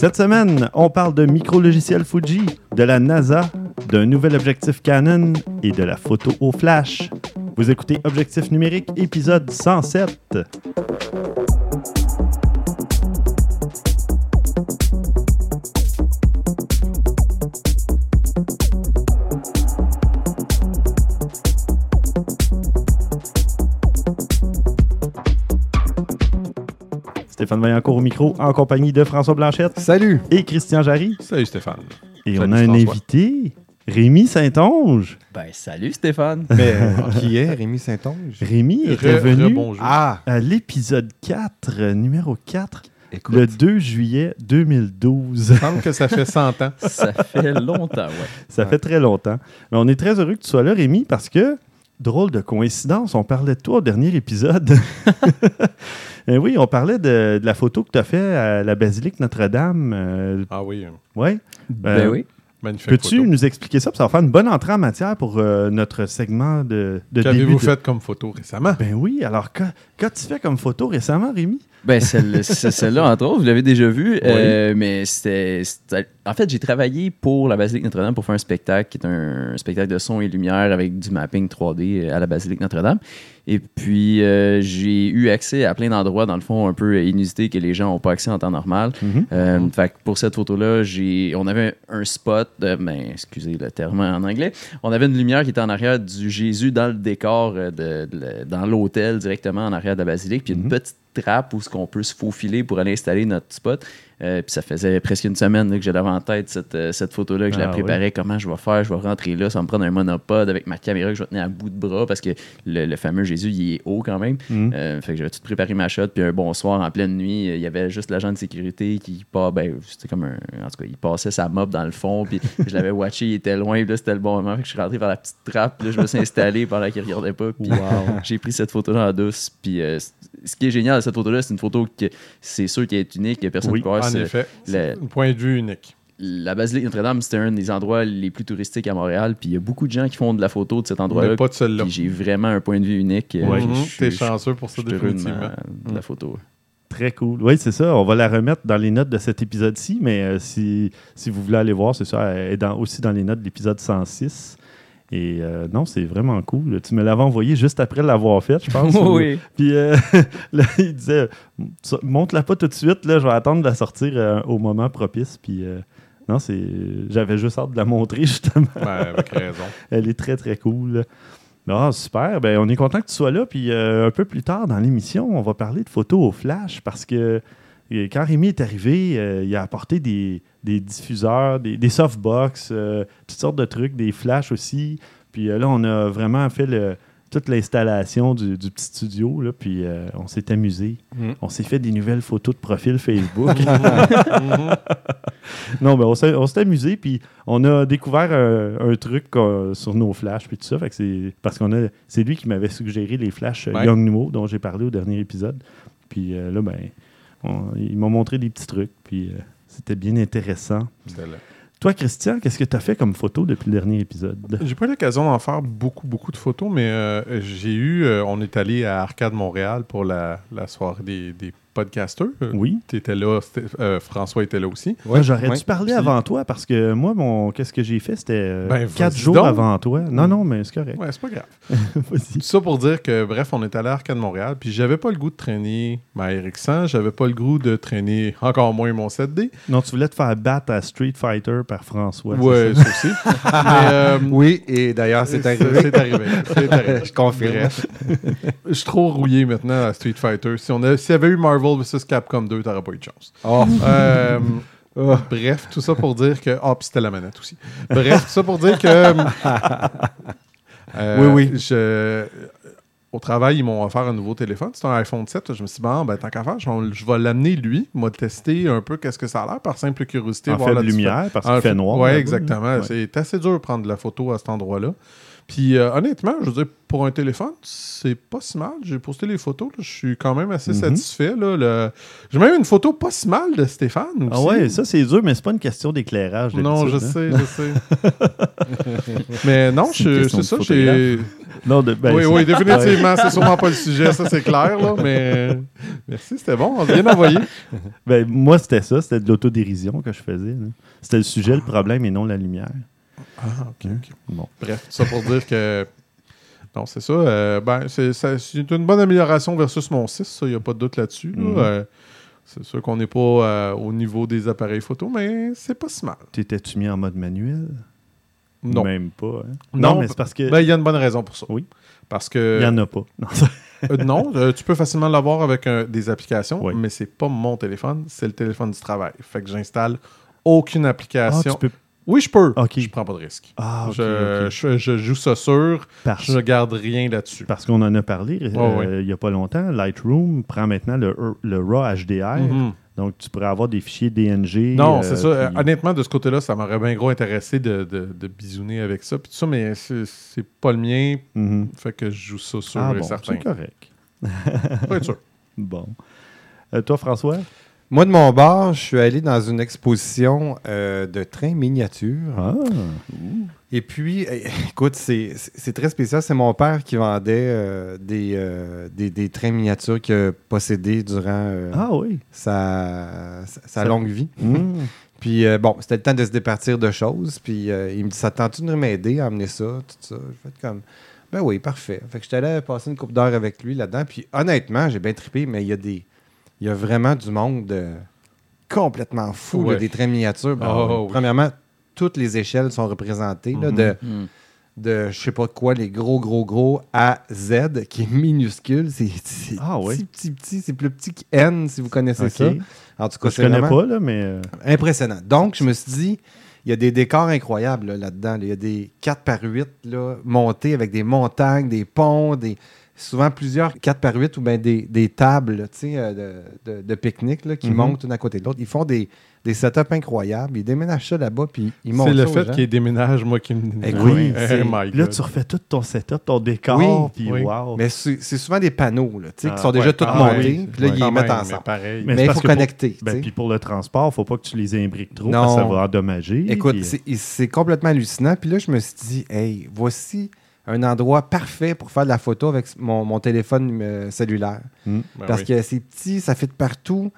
Cette semaine, on parle de micro-logiciel Fuji, de la NASA, d'un nouvel objectif Canon et de la photo au flash. Vous écoutez Objectif numérique, épisode 107. Stéphane Vaillancourt au micro, en compagnie de François Blanchette Salut! et Christian Jarry. Salut Stéphane. Et Salut, on a un François. invité, Rémi Saint-Onge. Ben, salut Stéphane. Mais qui est Rémi Saint-Onge? Rémi était Re- venu rebonjour. Ah! à l'épisode 4, euh, numéro 4, Écoute, le 2 juillet 2012. Il semble que ça fait 100 ans. Ça fait longtemps, ouais. Ça fait très longtemps. Mais on est très heureux que tu sois là, Rémi, parce que, drôle de coïncidence, on parlait de toi au dernier épisode. Eh oui, on parlait de, de la photo que tu as fait à la basilique Notre-Dame. Euh, Ah oui, ouais. Ben oui. magnifique Peux-tu photo. nous expliquer ça? Puis ça va faire une bonne entrée en matière pour euh, notre segment de, de début. Qu'avez-vous de- fait comme photo récemment? Ben oui, alors que- qu'as-tu fait comme photo récemment, Rémi? Ben, celle- celle-là, entre autres, vous l'avez déjà vue. euh, mais c'était. En fait, j'ai travaillé pour la Basilique Notre-Dame pour faire un spectacle qui est un, spectacle de son et lumière avec du mapping 3D à la Basilique Notre-Dame. Et puis, euh, j'ai eu accès à plein d'endroits, dans le fond, un peu inusités que les gens n'ont pas accès en temps normal. Euh, fait que pour cette photo-là, j'ai, on avait un spot, de, ben, excusez le terme en anglais, on avait une lumière qui était en arrière du Jésus dans le décor, euh, de, de- dans l'hôtel directement en arrière de la basilique, puis une petite trappe où ce qu'on peut se faufiler pour aller installer notre spot. Euh, puis ça faisait presque une semaine là, que j'avais en tête cette, euh, cette photo-là, que je la Ah, préparais, comment je vais faire, je vais rentrer là, ça va me prendre un monopode avec ma caméra que je vais tenir à bout de bras parce que le, le fameux Jésus, il est haut quand même. Mhm. Euh, fait que j'avais tout préparé ma shot, puis un bon soir, en pleine nuit, il y avait juste l'agent de sécurité qui pas ben, c'était comme un. En tout cas, il passait sa mob dans le fond, puis je l'avais watché, il était loin, puis là, c'était le bon moment. Fait que je suis rentré vers la petite trappe, puis là, je me suis installé pendant qu'il regardait pas, puis j'ai pris cette photo-là en douce. Puis ce qui est génial de cette photo-là, c'est une photo que c'est sûr qu'elle est unique, que personne Oui, ne peut voir. en C'est- effet, le- c'est un point de vue unique. La basilique Notre-Dame, c'était un des endroits les plus touristiques à Montréal, puis il y a beaucoup de gens qui font de la photo de cet endroit-là. Mais pas de celle-là. Puis j'ai vraiment un point de vue unique. Euh, je- Mhm, T'es chanceux pour ça, heureux de, définitivement. de la photo. Très cool. Oui, c'est ça. On va la remettre dans les notes de cet épisode-ci, mais euh, si, si vous voulez aller voir, c'est ça, elle est dans- aussi dans les notes de l'épisode 106. Et euh, non, c'est vraiment cool. Tu me l'avais envoyé juste après l'avoir faite, je pense. ou- oui. Puis euh, là, il disait Ça, montre-la pas tout de suite, là, je vais attendre de la sortir euh, au moment propice. Puis euh, non, c'est j'avais juste hâte de la montrer, justement. Ben, avec raison. Elle est très, très cool. Ah, super. Ben, on est content que tu sois là. Puis euh, un peu plus tard dans l'émission, on va parler de photos au flash parce que quand Rémi est arrivé, euh, il a apporté des, des diffuseurs, des, des softbox, euh, toutes sortes de trucs, des flashs aussi. Puis euh, là, on a vraiment fait le- toute l'installation du, du petit studio. Là, puis euh, on s'est amusé. Mm. On s'est fait des nouvelles photos de profil Facebook. Mhm. Non, mais on s'est, on s'est amusé, puis on a découvert un, un truc sur nos flashs, puis tout ça. Fait que c'est, parce qu'on a, c'est lui qui m'avait suggéré les flashs Ouais. Young Numo, dont j'ai parlé au dernier épisode. Puis euh, là, ben, on- il m'a montré des petits trucs, puis euh, c'était bien intéressant. Toi, Christian, qu'est-ce que tu as fait comme photo depuis le dernier épisode? J'ai pas eu l'occasion d'en faire beaucoup, beaucoup de photos, mais euh, j'ai eu. euh, on est allé à Arcade Montréal pour la, la soirée des, des Oui. Tu étais là, euh, François était là aussi. Moi, j'aurais ouais. dû parler Puis- avant toi, parce que moi, mon, qu'est-ce que j'ai fait? C'était euh, Ben, quatre jours donc. avant toi. Non, non, mais c'est correct. Ouais, c'est pas grave. Vas-y. Tout ça pour dire que, bref, on est allé à Arcade Montréal, puis j'avais pas le goût de traîner ma RX100, j'avais pas le goût de traîner encore moins mon 7D. Non, tu voulais te faire battre à Street Fighter par François. c'est Ouais, ça? aussi. Mais, euh, Oui, et d'ailleurs, c'est arrivé. C'est arrivé. C'est arrivé. Je confirme. Bref. Je suis trop rouillé maintenant à Street Fighter. Si on a, s'il y avait eu Marvel vs Capcom 2, t'aurais pas eu de chance. Oh. Euh, Bref, tout ça pour dire que. Ah, puis c'était la manette aussi. Bref, tout ça pour dire que. euh, Oui, oui. Je, au travail, ils m'ont offert un nouveau téléphone. C'est un iPhone 7. Je me suis dit, bon, ben, tant qu'à faire, je vais, je vais l'amener lui. Moi, tester un peu qu'est-ce que ça a l'air par simple curiosité. En voir fait la de lumière, parce qu'il fait noir. Oui, exactement. Ouais. C'est assez dur de prendre de la photo à cet endroit-là. Puis euh, honnêtement, je veux dire, pour un téléphone, c'est pas si mal. J'ai posté les photos, là, je suis quand même assez Mhm. satisfait. là. Le- J'ai même une photo pas si mal de Stéphane aussi. Ah ouais, ça c'est dur, mais c'est pas une question d'éclairage. Non, je hein. sais, je sais. Mais non, C'est ça, j'ai... Non, de- ben, oui, oui, définitivement, c'est sûrement pas le sujet, ça c'est clair, là, mais merci, c'était bon, on bien envoyé. Ben, moi, c'était ça, c'était de l'autodérision que je faisais. C'était le sujet, le problème et non la lumière. Ah, ok, ok. Bon. Bref, tout ça pour dire que. Non, c'est ça. euh, ben, c'est une bonne amélioration versus mon 6, ça, il n'y a pas de doute là-dessus. là. Mhm. Euh, c'est sûr qu'on n'est pas euh, au niveau des appareils photo, mais c'est pas si mal. T'étais-tu mis en mode manuel? Non. Même pas. hein? Non, Non, mais c'est parce que. Ben, il y a une bonne raison pour ça. Oui. Parce il que. n'y en a pas. Non, Euh, euh, tu peux facilement l'avoir avec euh, des applications, Oui. mais c'est pas mon téléphone, c'est le téléphone du travail. Fait que j'installe aucune Ah, application. tu peux. Oui, je peux. Ok. Je prends pas de risque. Ah, ok, je, ok. je- je joue ça sûr, Parce, je garde rien là-dessus. parce qu'on en a parlé euh, il n'y a pas longtemps. Lightroom prend maintenant le, le RAW HDR. Mhm. Donc, tu pourrais avoir des fichiers DNG. Non, euh, c'est ça. Puis- Honnêtement, de ce côté-là, ça m'aurait bien gros intéressé de, de, de bisouner avec ça. Puis tout ça, mais c'est c'est pas le mien. Mhm. Fait que je joue ça sûr Ah et bon, certain. c'est correct. Être sûr. Bon. Euh, toi, François? Moi, de mon bord, je suis allé dans une exposition euh, de trains miniatures. Ah, Et puis, eh, écoute, c'est très spécial. C'est mon père qui vendait euh, des, euh, des, des trains miniatures qu'il a possédés durant ah oui. sa, sa- sa Ça- longue vie. Mhm. Puis, euh, bon, c'était le temps de se départir de choses. Puis, euh, il me dit Ça tente-tu de m'aider à amener ça Tout ça. J'ai fait comme Ben oui, parfait. Fait que j'étais allé passer une coupe d'heure avec lui là-dedans. Puis, honnêtement, j'ai bien trippé, mais il y a des. Il y a vraiment du monde euh, complètement fou, là, des trains miniatures. Ben, Ah, oui. Premièrement, toutes les échelles sont représentées. là, Mhm. de, Hmm. de je sais pas quoi, les gros, gros, gros à Z, qui est minuscule. C'est Ah oui. petit, petit, petit. C'est plus petit que N, si vous connaissez ça. En tout cas, Je connais pas, là, mais. euh, impressionnant. Donc, je me suis dit, il y a des décors incroyables là, là-dedans. là. Il y a des 4 par 8 là, montés avec des montagnes, des ponts, des souvent plusieurs 4 par 8 ou bien des, des tables là, tu sais, euh, de, de- de pique-nique là, qui Mhm. montent une à côté de l'autre. Ils font des, des setups incroyables. Ils déménagent ça là-bas, puis ils montent C'est le fait gens. qu'il déménage, moi, qui me. Écoute, Oui, Eh, c'est- my Puis là, tu refais tout ton setup, ton décor, Oui, puis oui. wow. Mais c'est c'est souvent des panneaux là, Ah, qui sont déjà ouais. tous Ah, montés, oui. puis là, Ouais. ils les mettent même, ensemble. mais pareil. Mais Mais c'est il faut pour- connecter. Ben, puis pour le transport, il ne faut pas que tu les imbriques trop, Non. parce que ça va endommager. Écoute, puis- c'est- c'est complètement hallucinant. Puis là, je me suis dit, hey, voici un endroit parfait pour faire de la photo avec mon, mon téléphone euh, cellulaire. Hmm. Ben parce oui. que c'est petit, ça fit partout.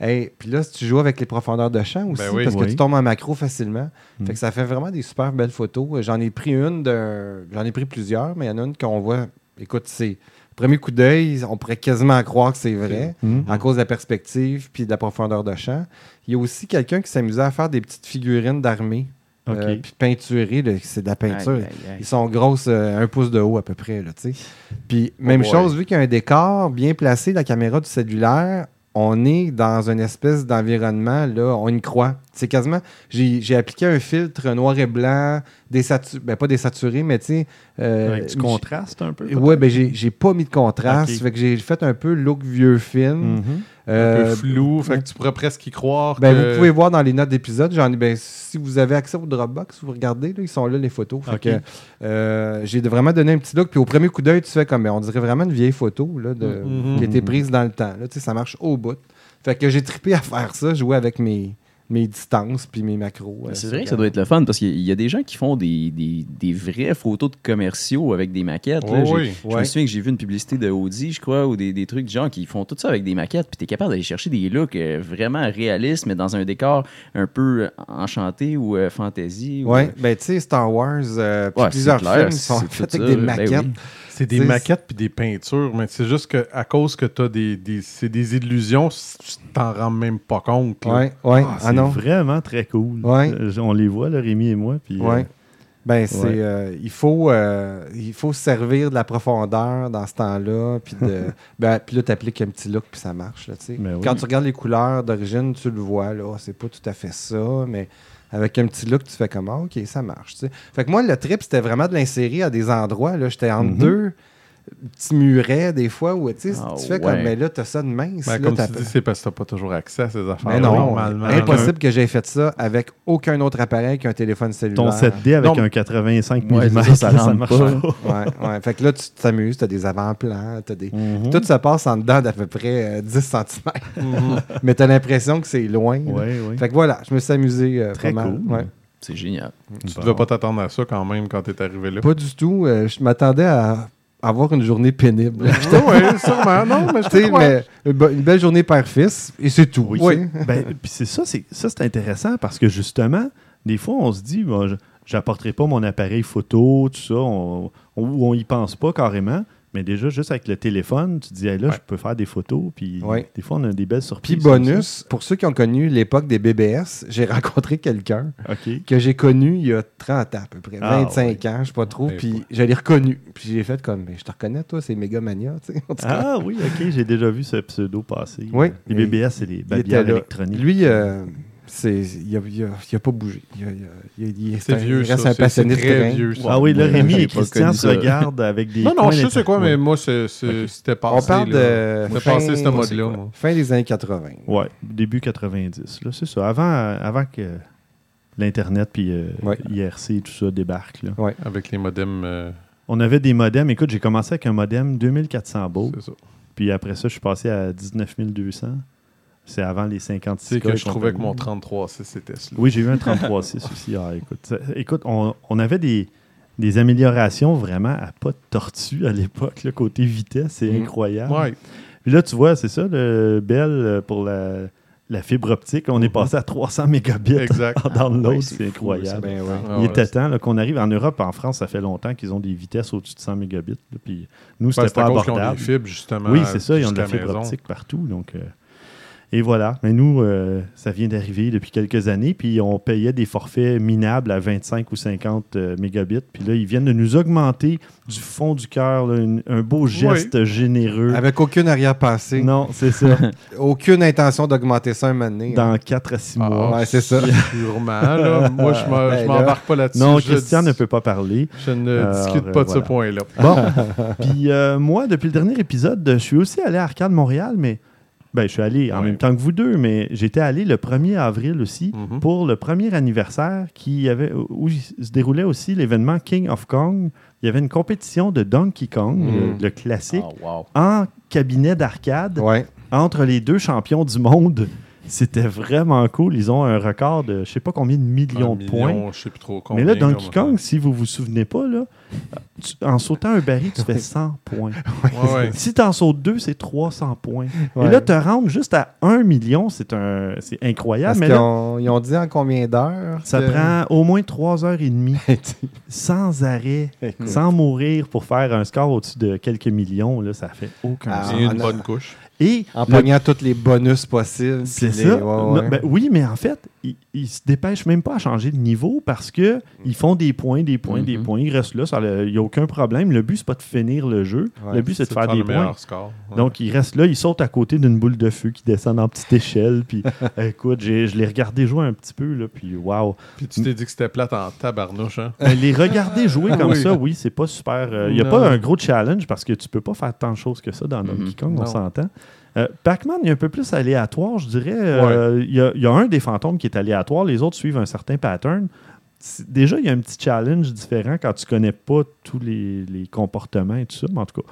Hey, puis là, si tu joues avec les profondeurs de champ aussi, Ben oui. parce que tu tombes en macro facilement. Hmm. Fait que ça fait vraiment des super belles photos. J'en ai pris une, d'un- j'en ai pris plusieurs, mais il y en a une qu'on voit. Écoute, c'est premier coup d'œil, on pourrait quasiment croire que c'est vrai Hmm. à cause de la perspective puis de la profondeur de champ. Il y a aussi quelqu'un qui s'amusait à faire des petites figurines d'armée. Euh, puis peinturées, là, c'est de la peinture. Aïe, aïe, aïe. Ils sont grosses, euh, un pouce de haut à peu près. Là. Puis même boy. chose, vu qu'il y a un décor bien placé, la caméra du cellulaire, on est dans une espèce d'environnement, là, on y croit. C'est quasiment, j'ai appliqué un filtre noir et blanc, désaturé, ben pas désaturé, mais tu sais... euh, Avec du contraste un peu. Ouais, ben j'ai pas mis de contraste, fait que j'ai fait un peu look vieux film. Mhm. un Euh, peu flou, fait que tu pourrais presque y croire. ben, que... Vous pouvez voir dans les notes d'épisode, j'en ai, ben, si vous avez accès au Dropbox, vous regardez, là, ils sont là les photos. Fait Ok. que, euh, j'ai vraiment donné un petit look. Puis au premier coup d'œil, tu fais comme, ben, on dirait vraiment une vieille photo là, de, Mhm. qui a été prise dans le temps. Là, ça marche au bout. Fait que j'ai trippé à faire ça, jouer avec mes, mes distances puis mes macros. euh, C'est vrai que ça doit être le fun parce qu'il y a- des gens qui font des, des, des vraies photos de commerciaux avec des maquettes. là. Oh oui. Je me souviens que j'ai vu une publicité de Audi, je crois, ou des, des trucs de gens qui font tout ça avec des maquettes, puis tu es capable d'aller chercher des looks euh, vraiment réalistes, mais dans un décor un peu euh, enchanté ou euh, fantasy. ou, Ouais, euh, ben tu sais, Star Wars, euh, ouais, plusieurs c'est clair, films sont faits ça, avec des ben maquettes. oui. C'est des maquettes puis des peintures, mais c'est juste que à cause que tu as des, des, c'est des illusions, tu t'en rends même pas compte. là. Ouais, ouais. Ah, Ah, c'est non. vraiment très cool. Ouais. Euh, On les voit, là, Rémi et moi. Puis, euh. Ben, c'est, Ouais. euh, il, faut, euh, il faut se servir de la profondeur dans ce temps-là. Puis, de, ben, puis là, tu appliques un petit look, puis ça marche. Là, tu sais. Ben oui. Quand tu regardes les couleurs d'origine, tu le vois. Là, c'est pas tout à fait ça, mais avec un petit look, tu fais comme Ah, OK, ça marche. Fait que moi, le trip, c'était vraiment de l'insérer à des endroits. Là, j'étais entre Mhm. deux. Petit muret, des fois, où tu sais, Ah, tu fais ouais. comme, mais là, t'as ça de mince. Ben, là, comme tu dis, c'est parce que t'as pas toujours accès à ces affaires. mais non, normalement. impossible que j'aie fait ça avec aucun autre appareil qu'un téléphone cellulaire. Ton 7D avec Non, un 85 Ouais, mm, ça, ça rentre marche pas. Ouais, ouais. Fait que là, tu t'amuses, t'as des avant-plans, t'as des... Mhm. Tout se passe en dedans d'à peu près euh, 10 cm. Mhm. mais t'as l'impression que c'est loin. Ouais, ouais. Fait que voilà, je me suis amusé euh, Très pas mal. cool. Ouais. C'est génial. Tu Bon. devais pas t'attendre à ça quand même quand t'es arrivé là. Pas du tout. euh, je m'attendais à avoir une journée pénible. oui, sûrement. Non, mais je sais, une, belle journée père-fils, et c'est tout. Oui. Ben, puis c'est ça, c'est ça c'est intéressant parce que justement, des fois, on se dit, bon, je- j'apporterai pas mon appareil photo, tout ça, on, on, ou on y pense pas carrément. Mais déjà, juste avec le téléphone, tu te dis, Hey, là, Ouais. je peux faire des photos. Puis Ouais. des fois, on a des belles Puis surprises. bonus, pour ceux qui ont connu l'époque des BBS, j'ai rencontré quelqu'un que j'ai connu il y a 30 ans à peu près, Ah, 25 ans, je sais pas trop, Eh puis je l'ai reconnu. Puis j'ai fait comme, mais je te reconnais, toi, c'est Megamania. Ah oui, OK, j'ai déjà vu ce pseudo passer. Oui. Les BBS, c'est les babières électroniques. Lui, euh, il a, il a- il a pas bougé. Il, a- il a- il a- il est C'est un- vieux, il reste ça. un C'est- passionné c'est de vieux, ça. Ah oui, là, Rémi et Christian se regardent avec des. Non, non, je sais quoi, d'inter- mais moi, c'est- c'est- c'était passé. On parle de C'était fin, passé ce mode-là. quoi? fin des années 80. Ouais, début 90. Là, c'est ça. Avant, avant que l'Internet puis euh, Ouais. IRC et tout ça débarque. Là. Avec les modems. euh, On avait des modems. Écoute, j'ai commencé avec un modem 2400 baud. c'est ça. Puis après ça, je suis passé à 19 200. C'est avant les 56 Tu sais que je trouvais que mon 33 c'était ça. Oui, j'ai eu un 33.6 aussi. Ah, écoute, écoute on, on avait des, des améliorations vraiment à pas de tortue à l'époque, là, côté vitesse. C'est Mm. incroyable. Ouais. Puis là, tu vois, c'est ça, le Bell euh, pour la, la fibre optique. On est Mhm. passé à 300 mégabits Exact. en download. ouais, c'est c'est fou, incroyable. Ouais. Ah Il était temps qu'on arrive en Europe, en France, ça fait longtemps qu'ils ont des vitesses au-dessus de 100 mégabits. là, puis nous, c'était c'est pas cause qu'ils ont abordable. des fibres, justement. Oui, c'est ça, ils ont de la fibre maison. optique partout. Donc, euh, et voilà. Mais nous, euh, ça vient d'arriver depuis quelques années. Puis on payait des forfaits minables à 25 ou 50 euh, mégabits. Puis là, ils viennent de nous augmenter du fond du cœur un beau geste généreux. Avec aucune arrière-pensée, Non, c'est ça. aucune intention d'augmenter ça un moment donné. hein. Dans 4 à 6 Ah, mois. Ouais, c'est ça. Sûrement, là. Moi, je m'en- Ben m'embarque pas là-dessus. Non, Je Christian dis- ne peut pas parler. Je ne Alors, discute euh, pas de ce voilà. point-là. Bon, puis euh, moi, depuis le dernier épisode, je suis aussi allé à Arcade Montréal, mais ben, je suis allé en Ouais. même temps que vous deux, mais j'étais allé le 1er avril aussi Mhm. pour le premier anniversaire qui avait, où se déroulait aussi l'événement King of Kong. Il y avait une compétition de Donkey Kong, Mhm. le, le classique, Oh, wow. en cabinet d'arcade Ouais. entre les deux champions du monde. C'était vraiment cool. Ils ont un record de je sais pas combien de millions Un de points. million, Je sais plus trop Mais là, Donkey Kong, si vous vous souvenez pas, là, tu- en sautant un baril, tu fais 100 points. Ouais, ouais. Si tu en sautes deux, c'est 300 points. Ouais. Et là, te rendre juste à 1 million, c'est un, c'est incroyable. Parce Mais qu'ils là, ont, ils ont dit en combien d'heures? ça que- prend au moins 3 heures et demie, sans arrêt, Écoute. sans mourir pour faire un score au-dessus de quelques millions. Là, ça fait aucun Ah, sens. C'est une bonne couche. Et En le- pognant tous les bonus possibles. c'est ça. les- ouais, Non, ouais. ben oui, mais en fait, ils, ils se dépêchent même pas à changer de niveau parce que ils font des points, des points, des Mhm. points. Ils restent là. Il n'y a aucun problème. Le but, c'est pas de finir le jeu. Ouais, le but, c'est de faire, des points. score. Donc, ils restent là, ils sautent à côté d'une boule de feu qui descend en petite échelle. Puis, écoute, je l'ai regardé jouer un petit peu, là, puis waouh. Puis tu t'es dit que c'était plate en tabarnouche, hein? Euh, les regarder jouer comme Oui. ça, oui, c'est pas super. Il n'y a Non. pas un gros challenge parce que tu peux pas faire tant de choses que ça dans Donkey Mhm. Kong, on s'entend. Euh, Pac-Man, est un peu plus aléatoire, je dirais. Euh, Il y, a- il y a un des fantômes qui est aléatoire, les autres suivent un certain pattern. Déjà, il y a un petit challenge différent quand tu connais pas tous les, les comportements et tout ça, mais en tout cas,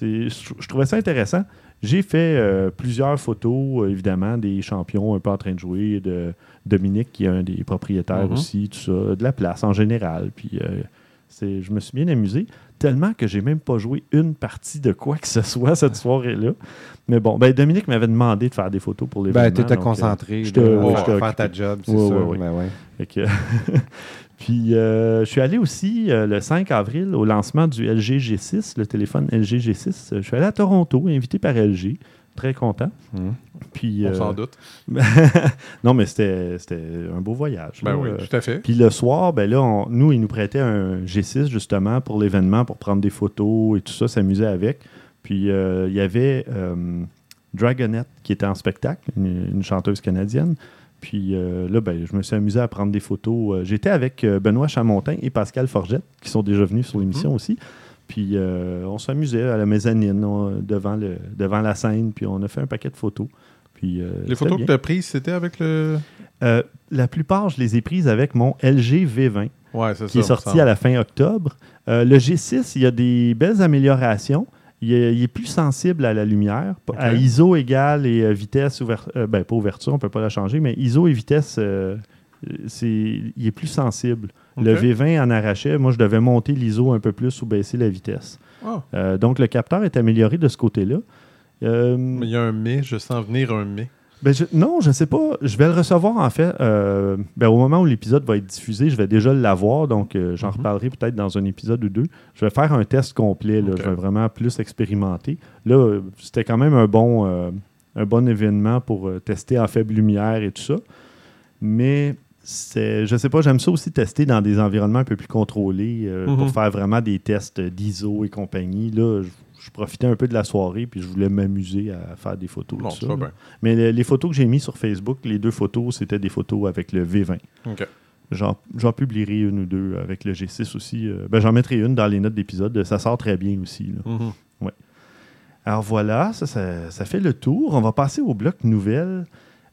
je je trouvais ça intéressant. J'ai fait euh, plusieurs photos, évidemment, des champions un peu en train de jouer, de Dominique, qui est un des propriétaires Mhm. aussi, tout ça, de la place en général. Puis je me suis bien amusé, tellement que j'ai même pas joué une partie de quoi que ce soit cette soirée-là. Mais bon, ben Dominique m'avait demandé de faire des photos pour l'événement. Ben, tu étais euh, concentré ouais, pour j'étais faire ta job, c'est Ouais, sûr. ouais, ouais. Ben ouais. Fait que- Puis, euh, je suis allé aussi euh, le 5 avril au lancement du LG G6, le téléphone LG G6. Je suis allé à Toronto, invité par LG. Très content. Mhm. Puis, On euh, s'en doute. non, mais c'était un beau voyage. Ben là. oui, Euh, tout à fait. puis le soir, ben là, on- nous, ils nous prêtaient un G6 justement pour l'événement, pour prendre des photos et tout ça, s'amuser avec. Puis euh, il y avait euh, Dragonette qui était en spectacle, une, une chanteuse canadienne. Puis euh, là, ben, je me suis amusé à prendre des photos. Euh, J'étais avec euh, Benoît Chamontin et Pascal Forgette, qui sont déjà venus sur l'émission aussi. Puis euh, on s'amusait à la mezzanine, on- devant, le, devant la scène, puis on a fait un paquet de photos. Puis, euh, Les photos que tu as prises, c'était avec le. Euh, la plupart, je les ai prises avec mon LG V20 Ouais, c'est ça. qui est sorti à la fin octobre. Le G6, il y a des belles améliorations. Il est, il est plus sensible à la lumière, à. ISO égale et vitesse ouverture. ben, pas ouverture, on ne peut pas la changer, mais ISO et vitesse, c'est, il est plus sensible. Le Ok. V20 en arrachait. Moi, je devais monter l'ISO un peu plus ou baisser la vitesse. Ah. Euh, donc, le capteur est amélioré de ce côté-là. Euh, Mais il y a un mais, je sens venir un mais. ben, je- non, je ne sais pas. Je vais le recevoir en fait. euh, ben, au moment où l'épisode va être diffusé, je vais déjà l'avoir. Donc, euh, j'en Mhm. reparlerai peut-être dans un épisode ou deux. Je vais faire un test complet. là. Je vais vraiment plus expérimenter. Là, c'était quand même un bon, euh, un bon événement pour tester en faible lumière et tout ça. Mais je sais pas, j'aime ça aussi tester dans des environnements un peu plus contrôlés euh, Mhm. pour faire vraiment des tests d'ISO et compagnie. Là, je, je profitais un peu de la soirée puis je voulais m'amuser à faire des photos. Ça, bien. Mais le- les photos que j'ai mises sur Facebook, les deux photos, c'était des photos avec le V20. OK. J'en, publierai une ou deux avec le G6 aussi. Euh, ben, j'en mettrai une dans les notes d'épisode. Ça sort très bien aussi. là. Mhm. Alors voilà, ça, ça, ça fait le tour. On va passer au bloc nouvelles.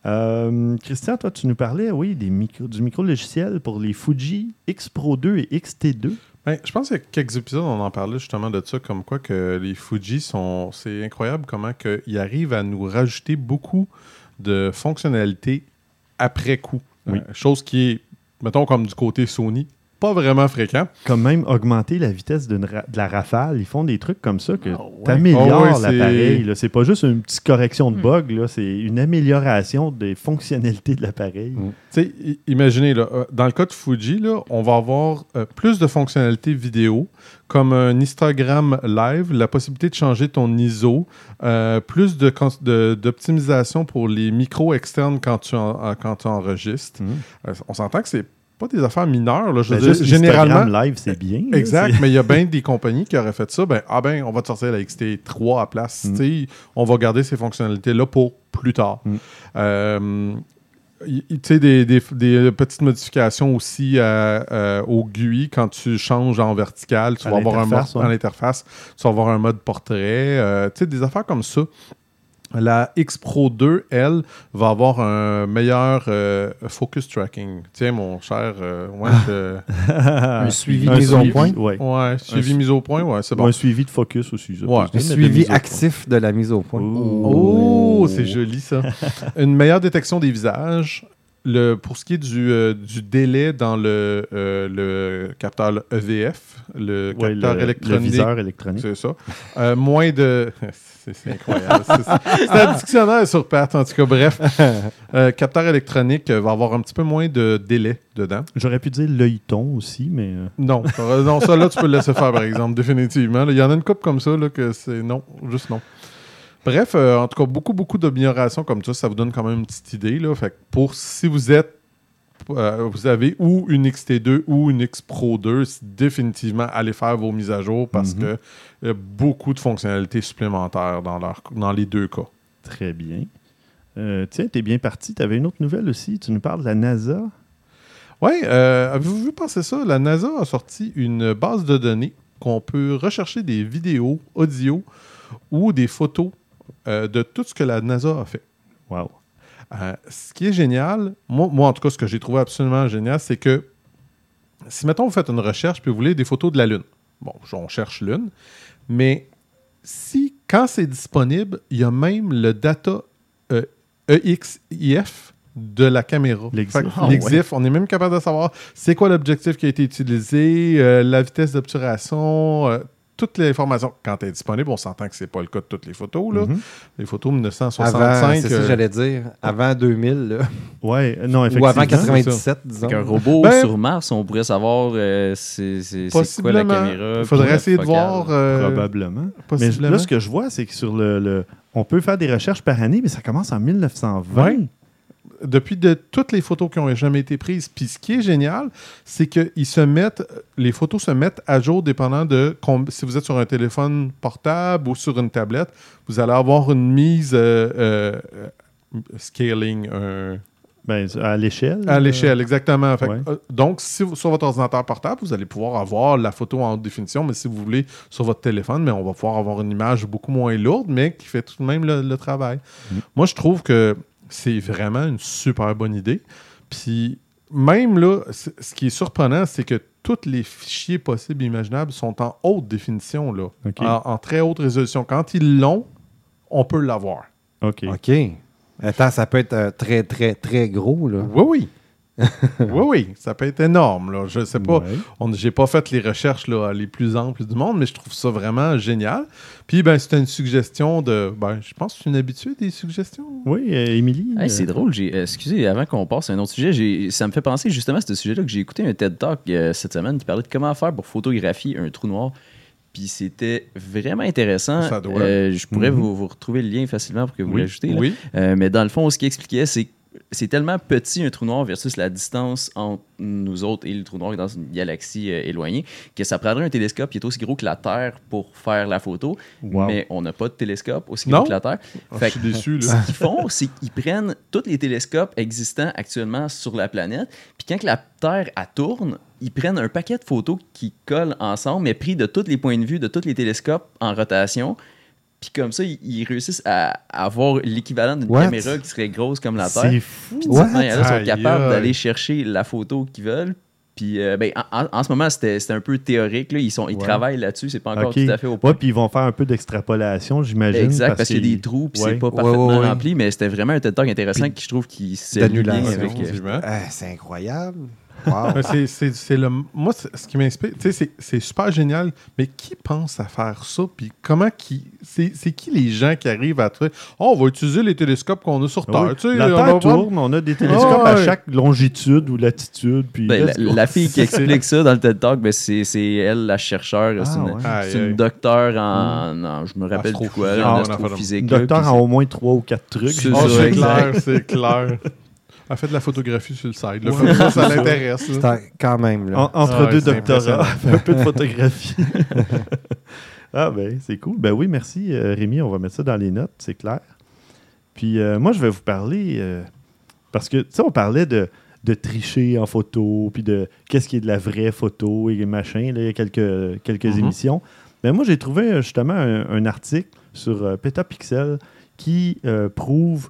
Euh, Christian, toi, tu nous parlais, oui, des micro, du micro-logiciel pour les Fuji X Pro 2 et XT2. Ben, je pense qu'il y a quelques épisodes, on en parlait justement de ça, comme quoi que les Fuji sont. C'est incroyable comment que ils arrivent à nous rajouter beaucoup de fonctionnalités après coup. Oui. Euh, chose qui est, mettons, comme du côté Sony, pas vraiment fréquent. Comme même augmenter la vitesse de la rafale. Ils font des trucs comme ça que Ah ouais. t'améliores Ah ouais, c'est- l'appareil. là. C'est pas juste une petite correction de Hmm. bug, là, c'est une amélioration des fonctionnalités de l'appareil. Hmm. Tu sais, i- imaginez, là, euh, dans le cas de Fuji, là, on va avoir euh, plus de fonctionnalités vidéo, comme un Instagram live, la possibilité de changer ton ISO, euh, plus de cons- de- d'optimisation pour les micros externes quand tu, en- quand tu enregistres. Euh, on s'entend que c'est pas des affaires mineures. Là, je veux Ben, dire, juste généralement, live, c'est bien. Exact, mais il y a bien des compagnies qui auraient fait ça. Ben, ah ben, on va te sortir la XT3 à place. Mm. On va garder ces fonctionnalités-là pour plus tard. Mm. Euh, tu sais, des, des- des petites modifications aussi euh, au GUI quand tu changes en vertical. Tu À vas avoir un mode ouais. l'interface. Tu vas avoir un mode portrait. euh, tu sais, des affaires comme ça. La X Pro 2, elle, va avoir un meilleur euh, focus tracking. Tiens, mon cher, euh, ouais, je- Un suivi Un mise au point? ouais. Ouais, suivi su- mise au point, ouais, c'est bon. Un suivi de focus aussi. ça. Ouais. Un suivi actif de la mise au point. Oh, Oh. c'est joli ça. Une meilleure détection des visages. Le, pour ce qui est du, euh, du délai dans le, euh, le capteur le EVF, le Ouais, capteur le, le électronique, viseur électronique. c'est ça. Euh, moins de. C'est incroyable. C'est- un dictionnaire sur pattes, en tout cas. Bref, Euh, capteur électronique va avoir un petit peu moins de délai dedans. J'aurais pu dire l'œilleton aussi, mais Non, non, ça là, tu peux le laisser faire, par exemple, définitivement. Il y en a une coupe comme ça là, que c'est non, juste non. Bref, euh, en tout cas, beaucoup, beaucoup d'améliorations comme ça, ça vous donne quand même une petite idée. Là. Fait que pour si vous êtes, euh, vous avez ou une XT2 ou une X Pro 2, c'est définitivement allez faire vos mises à jour parce Mhm. que y a beaucoup de fonctionnalités supplémentaires dans, leur, dans les deux cas. très bien. Euh, tiens, t'es bien parti. T'avais une autre nouvelle aussi. Tu nous parles de la NASA. Oui, euh, avez-vous vu passer ça? La NASA a sorti une base de données qu'on peut rechercher des vidéos, audio ou des photos euh, de tout ce que la NASA a fait. Wow. Euh, ce qui est génial, moi, moi en tout cas, ce que j'ai trouvé absolument génial, c'est que si, mettons, vous faites une recherche puis vous voulez des photos de la Lune, bon, on cherche Lune, mais si, quand c'est disponible, il y a même le data euh, EXIF de la caméra. L'EXIF. Ah, on est même capable de savoir c'est quoi l'objectif qui a été utilisé, euh, la vitesse d'obturation, euh, toute l'information. Quand elle est disponible, on s'entend que c'est pas le cas de toutes les photos. Là. Mhm. Les photos 1965. Avant, c'est ça euh, que j'allais dire. Avant 2000, là. Ouais, euh, non, ou effectivement. avant c'est ça. 97, disons. Avec un robot Ben- sur Mars, on pourrait savoir euh, c'est quoi la caméra. Il faudrait essayer de voir. euh, Probablement. Mais là, ce que je vois, c'est que sur le, le- On peut faire des recherches par année, mais ça commence en 1920. Ouais. Depuis de toutes les photos qui ont jamais été prises. Puis ce qui est génial, c'est que ils se mettent, les photos se mettent à jour dépendant de si vous êtes sur un téléphone portable ou sur une tablette, vous allez avoir une mise euh, euh, scaling, Ben, à l'échelle. À l'échelle, exactement. Fait que, ouais. euh, donc, si vous- sur votre ordinateur portable, vous allez pouvoir avoir la photo en haute définition, mais si vous voulez sur votre téléphone, mais on va pouvoir avoir une image beaucoup moins lourde, mais qui fait tout de même le, le travail. Mm. Moi, je trouve que c'est vraiment une super bonne idée. Puis, même là, ce qui est surprenant, c'est que tous les fichiers possibles et imaginables sont en haute définition, là, en très haute résolution. Quand ils l'ont, on peut l'avoir. OK. OK. Attends, ça peut être euh, très, très, très gros, là. Oui, oui. oui, oui, ça peut être énorme. Là. Je sais pas. Ouais. On- J'ai pas fait les recherches là, les plus amples du monde, mais je trouve ça vraiment génial. Puis, ben, c'était une suggestion de. Ben, je pense que tu es une habituée des suggestions. Oui, euh, Émilie. Hey, c'est euh, drôle. J'ai, euh, excusez, avant qu'on passe à un autre sujet, ça me fait penser justement à ce sujet-là que j'ai écouté un TED Talk euh, cette semaine qui parlait de comment faire pour photographier un trou noir. Puis c'était vraiment intéressant. Ça doit. Euh, je pourrais Mhm. vous, vous retrouver le lien facilement pour que vous Oui, l'ajoutez. Oui. Euh, mais dans le fond, ce qu'il expliquait, c'est c'est tellement petit un trou noir versus la distance entre nous autres et le trou noir dans une galaxie euh, éloignée que ça prendrait un télescope qui est aussi gros que la Terre pour faire la photo. Wow. Mais on n'a pas de télescope aussi Non? gros que la Terre. Ah, Fait je suis déçu. ce qu'ils font, c'est qu'ils prennent tous les télescopes existants actuellement sur la planète, puis quand que la Terre elle tourne, ils prennent un paquet de photos qui collent ensemble, mais pris de tous les points de vue de tous les télescopes en rotation. Puis comme ça, ils, ils réussissent à, à avoir l'équivalent d'une What? caméra qui serait grosse comme la Terre. C'est fou. Puis manières-là sont Aïe, capables d'aller chercher la photo qu'ils veulent. Puis euh, ben, en, ce moment, c'était c'était un peu théorique. Là. Ils, sont, ils Ouais. travaillent là-dessus. C'est pas encore tout à fait au point. Puis ils vont faire un peu d'extrapolation, j'imagine. Exact, parce, qu'il y a des trous, puis Ouais. c'est pas Ouais, parfaitement ouais, ouais. rempli, mais c'était vraiment un TED Talk intéressant qui je trouve qui s'est bien euh. Ah, c'est incroyable. Wow. Ben, c'est- c'est c'est le moi c'est- ce qui m'inspire tu sais c'est- c'est super génial mais qui pense à faire ça puis comment qui c'est c'est qui les gens qui arrivent à trouver oh on va utiliser les télescopes qu'on a sur Ah Terre oui. tu sais, La on Terre va prendre- tourne, on a des télescopes Ah, à ouais. chaque longitude ou latitude. Puis Ben, la, fille qui explique ça dans le TED Talk, ben, c'est c'est elle, la chercheure. Ah, c'est une, ouais. Une docteure en, en- Je me rappelle plus quoi, en on astrophysique. Docteur en au moins trois ou quatre trucs. C'est clair c'est clair elle fait de la photographie sur le. Ouais. ça, ça l'intéresse quand même, là. En- entre Ah deux doctorats, un peu de photographie. ah ben, c'est cool. Ben oui, merci euh, Rémi, on va mettre ça dans les notes, c'est clair. Puis euh, moi, je vais vous parler, euh, parce que, tu sais, on parlait de, de tricher en photo, puis de qu'est-ce qui est de la vraie photo et machin, là, il y a quelques, quelques Mhm. émissions. Mais moi, j'ai trouvé justement un, un article sur euh, Petapixel qui euh, prouve,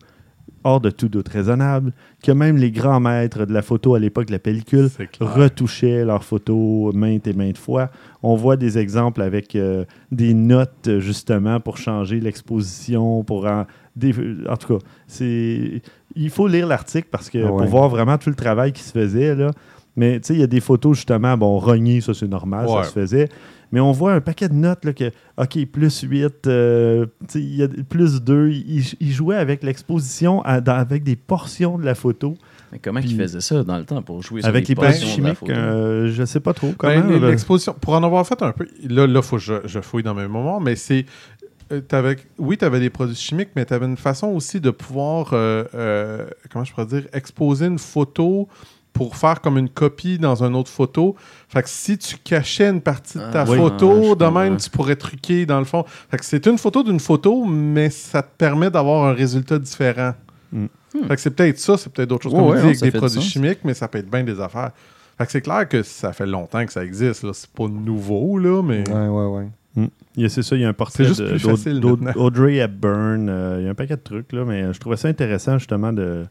hors de tout doute raisonnable, que même les grands maîtres de la photo à l'époque de la pellicule retouchaient leurs photos maintes et maintes fois. On voit des exemples avec euh, des notes, justement, pour changer l'exposition, pour en... des- en tout cas, c'est... Il faut lire l'article parce que Ah ouais. pour voir vraiment tout le travail qui se faisait, là. Mais tu sais, il y a des photos, justement, bon, rognées, ça c'est normal, Ouais. ça se faisait. Mais on voit un paquet de notes, là, que, OK, plus 8, euh, il y a plus 2. Il, il jouait avec l'exposition avec des portions de la photo. Mais comment ils faisaient ça dans le temps pour jouer sur Avec les portions pinces de la chimiques, photo? euh, je sais pas trop comment. Ben, l'exposition, pour en avoir fait un peu, là, il faut que je, je fouille dans mes moments, mais c'est. euh, t'avais- oui, tu avais des produits chimiques, mais tu avais une façon aussi de pouvoir, euh, euh, comment je pourrais dire, exposer une photo pour faire comme une copie dans une autre photo. Fait que si tu cachais une partie de ta Ah, oui. photo, je de même, tu pourrais truquer dans le fond. Fait que c'est une photo d'une photo, mais ça te permet d'avoir un résultat différent. Mm. Fait que c'est peut-être ça, c'est peut-être d'autres choses Ouais, comme ouais, dit avec des produits chimiques, mais ça peut être bien des affaires. Fait que c'est clair que ça fait longtemps que ça existe. Là. C'est pas nouveau, là, mais. Ouais, ouais, ouais. Il y a- C'est ça, il y a un portrait C'est juste de- plus facile d'Aud- maintenant. Audrey Hepburn. euh, il y a un paquet de trucs, là, mais je trouvais ça intéressant, justement, de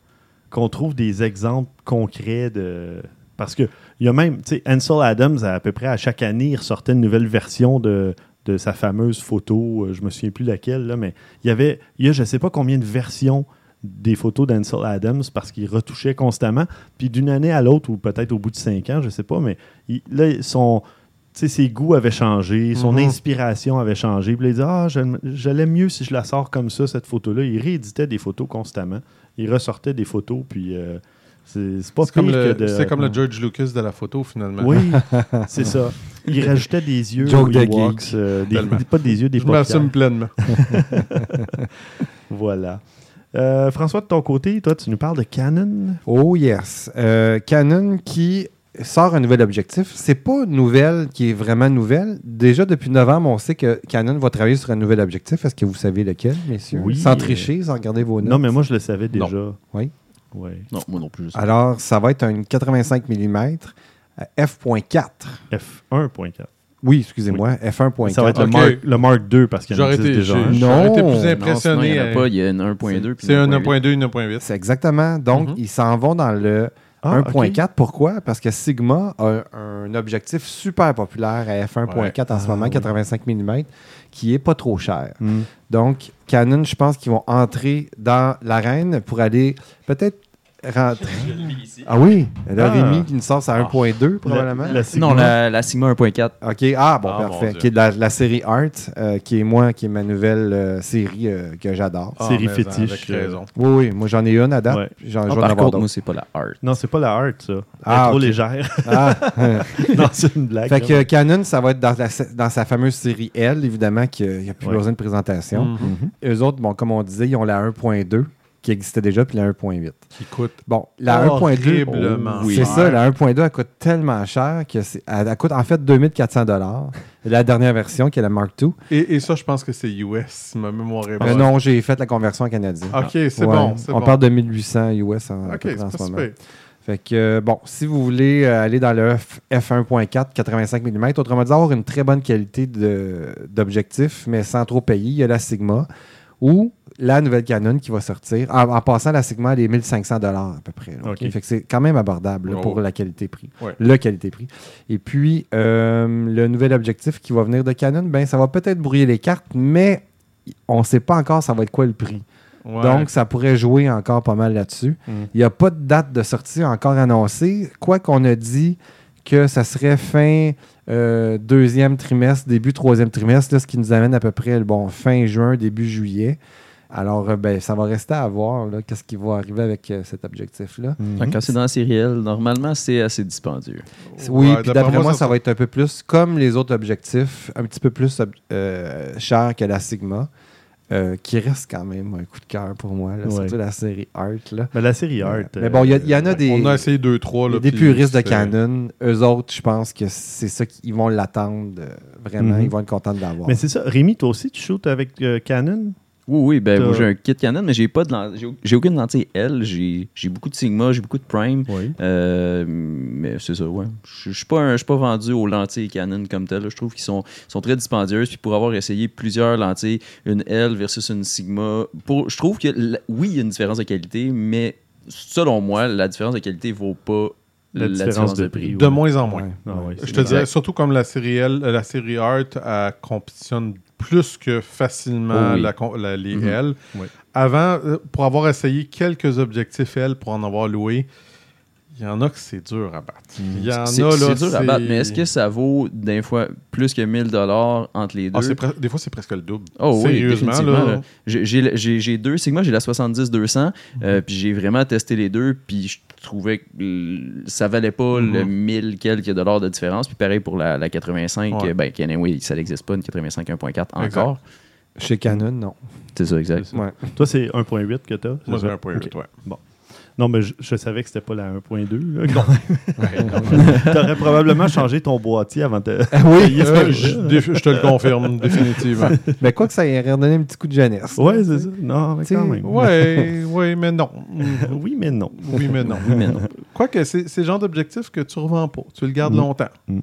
qu'on trouve des exemples concrets de. Parce que il y a même, tu sais, Ansel Adams, à, peu près à chaque année, il ressortait une nouvelle version de, de sa fameuse photo. euh, Je me souviens plus laquelle, là, mais il y avait, il y a je sais pas combien de versions des photos d'Ansel Adams parce qu'il retouchait constamment. Puis d'une année à l'autre, ou peut-être au bout de cinq ans, je sais pas, mais il- là, son, ses goûts avaient changé, son Mhm. inspiration avait changé. Puis là, il disait Ah, l'aime mieux si je la sors comme ça, cette photo-là. Il rééditait des photos constamment. Il ressortait des photos, puis euh, c'est pas comme, pire le, que de. c'est comme le George Lucas de la photo, finalement. Oui, c'est ça. Il rajoutait des yeux aux de Ewoks, euh, des- pas des yeux, des Je m'assume pleinement. Voilà. Euh, François, de ton côté, toi, tu nous parles de Canon. Oh yes. Euh, Canon qui sort un nouvel objectif. C'est pas une nouvelle qui est vraiment nouvelle. Déjà depuis novembre, on sait que Canon va travailler sur un nouvel objectif. Est-ce que vous savez lequel, messieurs? Oui. Sans tricher, sans regarder vos notes. Non, mais moi, je le savais déjà. Ouais, Ouais. Non, moi non plus. je sais. Alors, ça va être un 85 mm f.4. F1.4. Oui, excusez-moi, f1.4. Ça va être Ok. le, Mark, le Mark 2 parce qu'il y en J'aurais existe été, déjà. j'ai- un. Non. j'aurais été plus Non, Non, sinon, impressionné. il y en a euh, pas. Il y a une 1.2. puis C'est un une 1.2, une 1.8. C'est exactement. Donc, Mhm. ils s'en vont dans le Ah, 1.4. Pourquoi? Parce que Sigma a un objectif super populaire à f1.4 en ce Ah, moment, oui. 85 mm, qui est pas trop cher. Hmm. Donc, Canon, je pense qu'ils vont entrer dans l'arène pour aller peut-être rentrer. Ah oui, là, Ah. Rémi qui nous sort à 1.2 probablement. La- la Sigma? Non, la, la Sigma 1.4. OK, ah bon, Ah, parfait. Qui est la, la série Art, euh, qui est moi, qui est ma nouvelle euh, série euh, que j'adore. Ah, Série fétiche, Avec raison. Oui, oui, moi j'en ai une à date. Ouais. J'en Ah, par avoir contre, moi, c'est pas la art. Non, c'est pas la Art, ça. Elle Ah, est trop légère. Ah, non, c'est une blague. Fait que Canon, ça va être dans, la- dans sa fameuse série L, évidemment, qu'il n'y a plus Ouais. besoin de présentation. Mhm. Eux autres, bon, comme on disait, ils ont la 1.2 qui existait déjà, puis la 1.8. Qui coûte Bon, la 1.2, horriblement c'est ça, la 1.2, elle coûte tellement cher que c'est, elle, elle coûte en fait 2400 dollars. La dernière version, qui est la Mark II. Et, et ça, je pense que c'est US, ma mémoire est Euh, bonne. non, j'ai fait la conversion en canadien. Ok, c'est Ouais, bon. On bon. parle de 1800 US en, à Ok, peu près c'est en pas ce moment. super. Fait que, euh, bon, si vous voulez euh, aller dans le F- F1.4, 85 mm, autrement dit, avoir une très bonne qualité d'objectif, mais sans trop payer, il y a la Sigma ou la nouvelle Canon qui va sortir. En, en passant, la Sigma, elle est 1500 à peu près. là, ok? Ok. Fait que c'est quand même abordable là, Oh. pour la qualité-prix. Ouais. Le qualité-prix. Et puis, euh, le nouvel objectif qui va venir de Canon, ben, ça va peut-être brouiller les cartes, mais on ne sait pas encore ça va être quoi le prix. Ouais. Donc, ça pourrait jouer encore pas mal là-dessus. Mm. Il n'y a pas de date de sortie encore annoncée. Quoi qu'on a dit que ça serait fin euh, deuxième trimestre, début troisième trimestre, là, ce qui nous amène à peu près bon, fin juin, début juillet. Alors, euh, ben, ça va rester à voir là, qu'est-ce qui va arriver avec euh, cet objectif-là. Mhm. Quand c'est dans la série L, normalement, c'est assez dispendieux. Oui, Ouais, puis d'après moi, ça, va être un peu plus comme les autres objectifs, un petit peu plus euh, cher que la Sigma, euh, qui reste quand même un coup de cœur pour moi, là, Ouais. surtout la série Art. Là. Ben, la série Art. Mais bon, il y, en a des, On a essayé deux, trois. Là, des puristes de Canon. Eux autres, je pense que c'est ça qu'ils vont l'attendre. vraiment, Mhm. ils vont être contents de l'avoir. Mais c'est ça. Rémi, toi aussi, tu shootes avec euh, Canon? Oui, oui, ben moi j'ai un kit Canon, mais j'ai pas de j'ai au- j'ai aucune lentille L. J'ai j'ai beaucoup de Sigma, j'ai beaucoup de Prime. Oui. Euh, mais c'est ça, ouais. Je suis pas, un- je suis pas vendu aux lentilles Canon comme tel. Je trouve qu'ils sont, sont très dispendieuses. Puis pour avoir essayé plusieurs lentilles, une L versus une Sigma, pour, je trouve que la- oui, il y a une différence de qualité, mais selon moi, la différence de qualité vaut pas La différence de prix. De moins en moins. Ouais. Ah ouais, Je te dirais, surtout comme la série L, euh, la série Art, elle compétitionne plus que facilement Oh oui. la les Mhm. L. Oui. Avant, euh, pour avoir essayé quelques objectifs L pour en avoir loué, il y en a que c'est dur à battre. Il y en a, C'est là, c'est dur à c'est- battre, mais est-ce que ça vaut d'un fois plus que 1000 dollars entre les deux? Ah, c'est pre- des fois, c'est presque le double. Oh oui, Sérieusement, définitivement. là. là. J'ai- J'ai j'ai- j'ai deux Sigma, j'ai la 70-200, euh, puis j'ai vraiment testé les deux, puis je trouvais que ça valait pas Mhm. le 1000 quelques dollars de différence. Puis pareil pour la, la 85, Ouais. ben, anyway, ça n'existe pas, une 85 1.4 Exact. encore. Chez Canon, non. C'est ça, exact. C'est ça. Ouais. Toi, c'est 1.8 que tu as Moi, point huit, ouais. Non, mais je, je savais que c'était pas la 1.2. là, quand même. T'aurais probablement changé ton boîtier avant de. oui, Yes, Euh, ouais. je, te le confirme, définitivement. mais quoi que ça ait redonné un petit coup de jeunesse. Ouais, là, c'est tu ça. Non, mais T'sais, quand même. Ouais, oui, mais non. Oui, mais non. Oui, mais non. Oui, mais non. Quoique, c'est c'est le genre d'objectif que tu revends pas. Tu le gardes Mm. longtemps. Mm.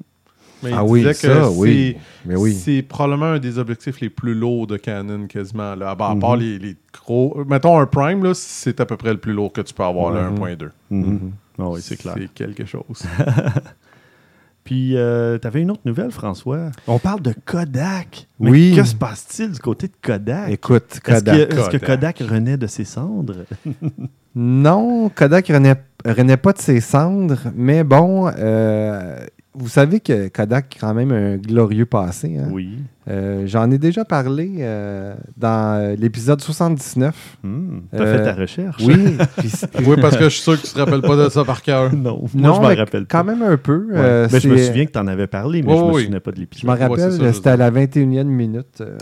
Mais il Ah oui, disait ça, oui. Mais c'est oui. c'est probablement un des objectifs les plus lourds de Canon quasiment. Là. À, part- Mhm. les, les gros... Mettons un Prime, là, c'est à peu près le plus lourd que tu peux avoir, là, Mhm. 1.2. Mhm. Ah oui, c'est clair. C'est quelque chose. Puis, euh, tu avais une autre nouvelle, François. On parle de Kodak. Mais Oui. Que se passe-t-il du côté de Kodak? Écoute, Est-ce Kodak. que, est-ce que Kodak. Kodak renaît de ses cendres? Non, Kodak renaît, renaît pas de ses cendres, mais bon, euh, vous savez que Kodak a quand même un glorieux passé. hein? Oui. Euh, J'en ai déjà parlé euh, dans l'épisode 79. Hmm, T'as Euh, fait ta recherche? Oui, oui, parce que je suis sûr que tu te rappelles pas de ça par cœur. non, moi, non, je m'en mais rappelle quand pas. même un peu. Ouais. euh, Ben, je me souviens que tu en avais parlé, mais Oui, je me oui. souvenais pas de Je l'épisode. me Ouais, c'est rappelle, je c'était à la 21e minute. euh,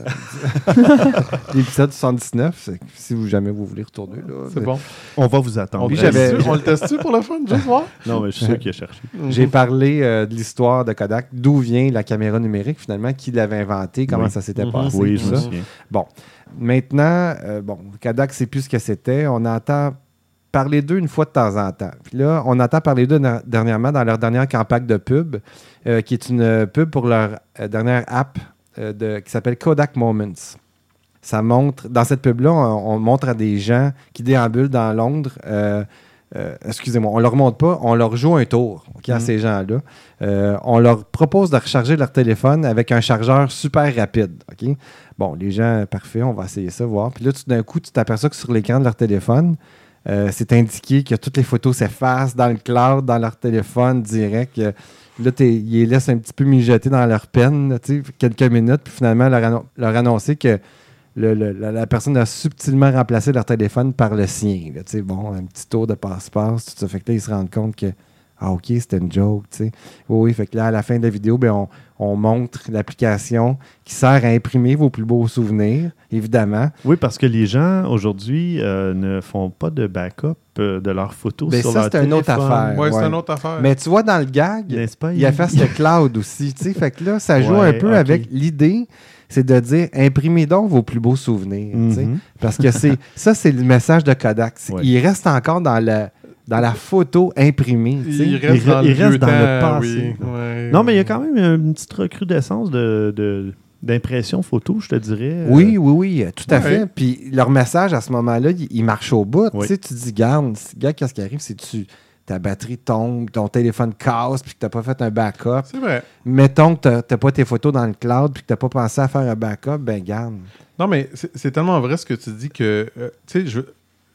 l'épisode 79. c'est que Si vous, jamais vous voulez retourner. là, C'est bon. On va vous attendre. On, Puis teste-tu? on le teste pour le fun, juste voir? Non, mais je suis sûr qu'il a cherché. J'ai parlé euh, de l'histoire de Kodak, d'où vient la caméra numérique finalement, qui l'avait inventée, comment Oui. ça s'était Mhm. passé. Oui, tout je me ça. souviens. Maintenant, euh, bon, Kodak, c'est plus ce que c'était. On entend parler d'eux une fois de temps en temps. Puis là, on entend parler d'eux na- dernièrement dans leur dernière campagne de pub, euh, qui est une pub pour leur euh, dernière app euh, de- qui s'appelle Kodak Moments. Ça montre, dans cette pub-là, on, on montre à des gens qui déambulent dans Londres. euh, euh, excusez-moi, on leur montre pas, on leur joue un tour à Mhm. ces gens-là. Euh, on leur propose de recharger leur téléphone avec un chargeur super rapide. Bon, les gens, parfait, on va essayer ça, voir. Puis là, tout d'un coup, tu t'aperçois que sur l'écran de leur téléphone, euh, c'est indiqué que toutes les photos s'effacent dans le cloud, dans leur téléphone direct. Là, ils les laissent un petit peu mijoter dans leur peine, là, quelques minutes, puis finalement leur, annon- leur annoncer que le- le- la, la personne a subtilement remplacé leur téléphone par le sien. là, tu sais, bon, un petit tour de passe-passe, tout ça. Fait que là, ils se rendent compte que, ah, OK, c'était une joke, tu sais. Oui, oui, fait que là, à la fin de la vidéo, ben, on, on montre l'application qui sert à imprimer vos plus beaux souvenirs, évidemment. Oui, parce que les gens aujourd'hui euh, ne font pas de backup euh, de leurs photos Ben, sur ça, leur c'est une autre téléphone. affaire. Ouais, c'est Ouais. une autre affaire. Mais tu vois, dans le gag, N'est-ce pas? il efface le cloud aussi, tu sais. Fait que là, ça joue Ouais, un peu avec l'idée, c'est de dire, imprimez donc vos plus beaux souvenirs. Mhm. Parce que c'est ça, c'est le message de Kodak. C'est- Ouais. Il reste encore dans la, dans la photo imprimée. il reste Il dans re- le il reste vieux dans le temps, passé. oui. Ouais. Non, mais il y a quand même une petite recrudescence de, de- d'impression photo, je te dirais. euh, Oui, oui, oui, tout à Ouais. fait. Puis leur message à ce moment-là, il, il marche au bout. Oui. Tu sais, tu dis, garde, gars, qu'est-ce qui arrive? Si tu, ta batterie tombe, ton téléphone casse, puis que tu n'as pas fait un backup. C'est vrai. Mettons que tu n'as pas tes photos dans le cloud, puis que tu n'as pas pensé à faire un backup, ben garde. Non, mais c'est tellement vrai ce que tu dis que, euh, tu sais, je-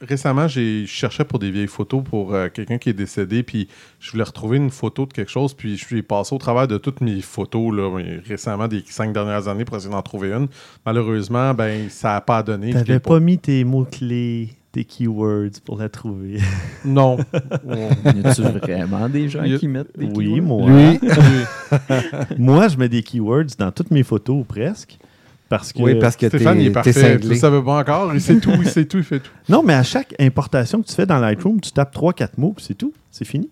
récemment, j'ai je cherchais pour des vieilles photos pour euh, quelqu'un qui est décédé, puis je voulais retrouver une photo de quelque chose, puis je suis passé au travers de toutes mes photos, là, récemment, des cinq dernières années, pour essayer d'en trouver une. Malheureusement, ben, ça n'a pas donné. L'ai T'avais pas mis tes mots-clés, tes keywords pour la trouver. Non. Y a-tu vraiment des gens qui mettent des oui, keywords? moi. Lui, Moi, je mets des keywords dans toutes mes photos, ou presque. Parce que... oui, parce que Stéphane, il est parfait. Tu savais pas encore. Il sait tout, il sait tout, il fait tout. Non, mais à chaque importation que tu fais dans Lightroom, tu tapes 3-4 mots, puis c'est tout. C'est fini.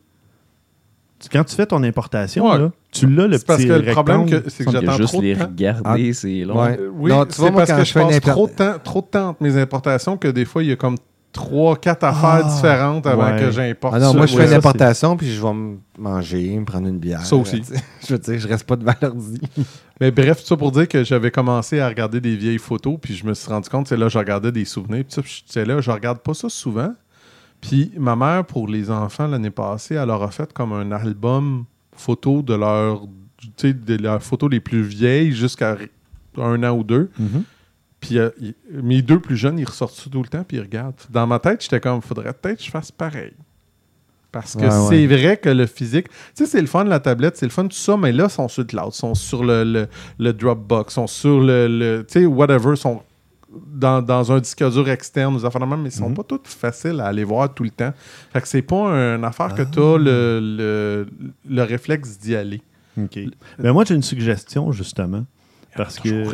Quand tu fais ton importation, Ouais. là, tu l'as le C'est parce petit que le problème, que- c'est que j'attends juste trop de les temps. regarder, c'est long. Ouais. Oui, Non, tu c'est vois, moi, parce quand que je je passe trop de temps, trop de temps entre mes importations que des fois, il y a comme trois, quatre affaires Ah, différentes avant ouais. que j'importe Ah non, ça. moi, je fais une importation, puis je vais me manger, me prendre une bière. Ça aussi. Je veux dire, je reste pas devant l'ordi. Mais bref, tout ça pour dire que j'avais commencé à regarder des vieilles photos, puis je me suis rendu compte, c'est là, je regardais des souvenirs, puis c'est là, je regarde pas ça souvent. Puis ma mère, pour les enfants, l'année passée, elle leur a fait comme un album photo de leur, tu sais, de leurs photos les plus vieilles jusqu'à un an ou deux. Mhm. Puis euh, mes deux plus jeunes, ils ressortent ça tout le temps, puis ils regardent. Dans ma tête, j'étais comme, faudrait peut-être que je fasse pareil. Parce que Ouais, c'est vrai que le physique, tu sais, c'est le fun de la tablette, c'est le fun de tout ça, mais là, ils sont sur le cloud, ils sont sur le, le, le Dropbox, ils sont sur le, le- tu sais, whatever, ils sont dans, dans un disque dur externe, des affaires même, mais ils sont Mhm. pas toutes faciles à aller voir tout le temps. Fait que c'est pas une affaire que tu as le, le, le réflexe d'y aller. OK. Ben, moi, j'ai une suggestion, justement. Parce que. toujours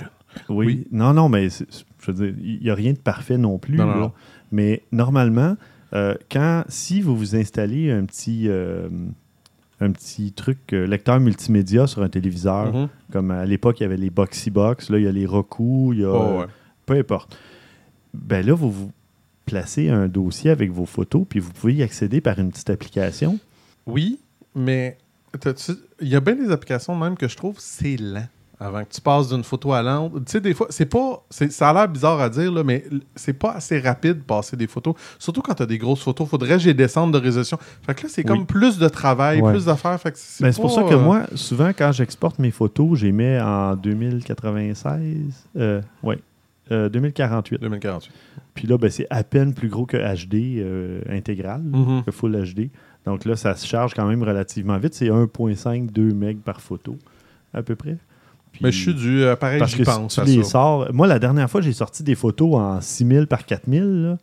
Oui. Oui. Non, non, mais c'est- je veux dire, il n'y a rien de parfait non plus. Non, non, là. non. Mais normalement, euh, quand si vous vous installez un petit, euh, un petit truc euh, lecteur multimédia sur un téléviseur, Mhm. comme à l'époque, il y avait les Boxy Box, là, il y a les Roku, il y a. Oh, ouais. peu importe. Ben là, vous vous placez un dossier avec vos photos, puis vous pouvez y accéder par une petite application. Oui, mais il y a bien des applications même que je trouve c'est lent. Avant que tu passes d'une photo à l'autre. Tu sais, des fois, c'est pas. Ça a l'air bizarre à dire, là, mais c'est pas assez rapide de passer des photos. Surtout quand tu as des grosses photos. Faudrait que j'ai descendre de résolution. Fait que là, c'est comme Oui. plus de travail, Ouais. plus d'affaires. Fait c'est Ben, pour ça que euh, moi, souvent, quand j'exporte mes photos, les mets en 2096. Euh, oui, 2048. 2048. Puis là, ben, c'est à peine plus gros que HD euh, intégral, Mhm. que Full HD. Donc là, ça se charge quand même relativement vite. C'est 1.5, 2 MB par photo, à peu près. Puis- Mais je suis du. euh, pareil, Parce j'y que pense. si à tu les ça. sors... Moi, la dernière fois, j'ai sorti des photos en 6000 par 4000. là.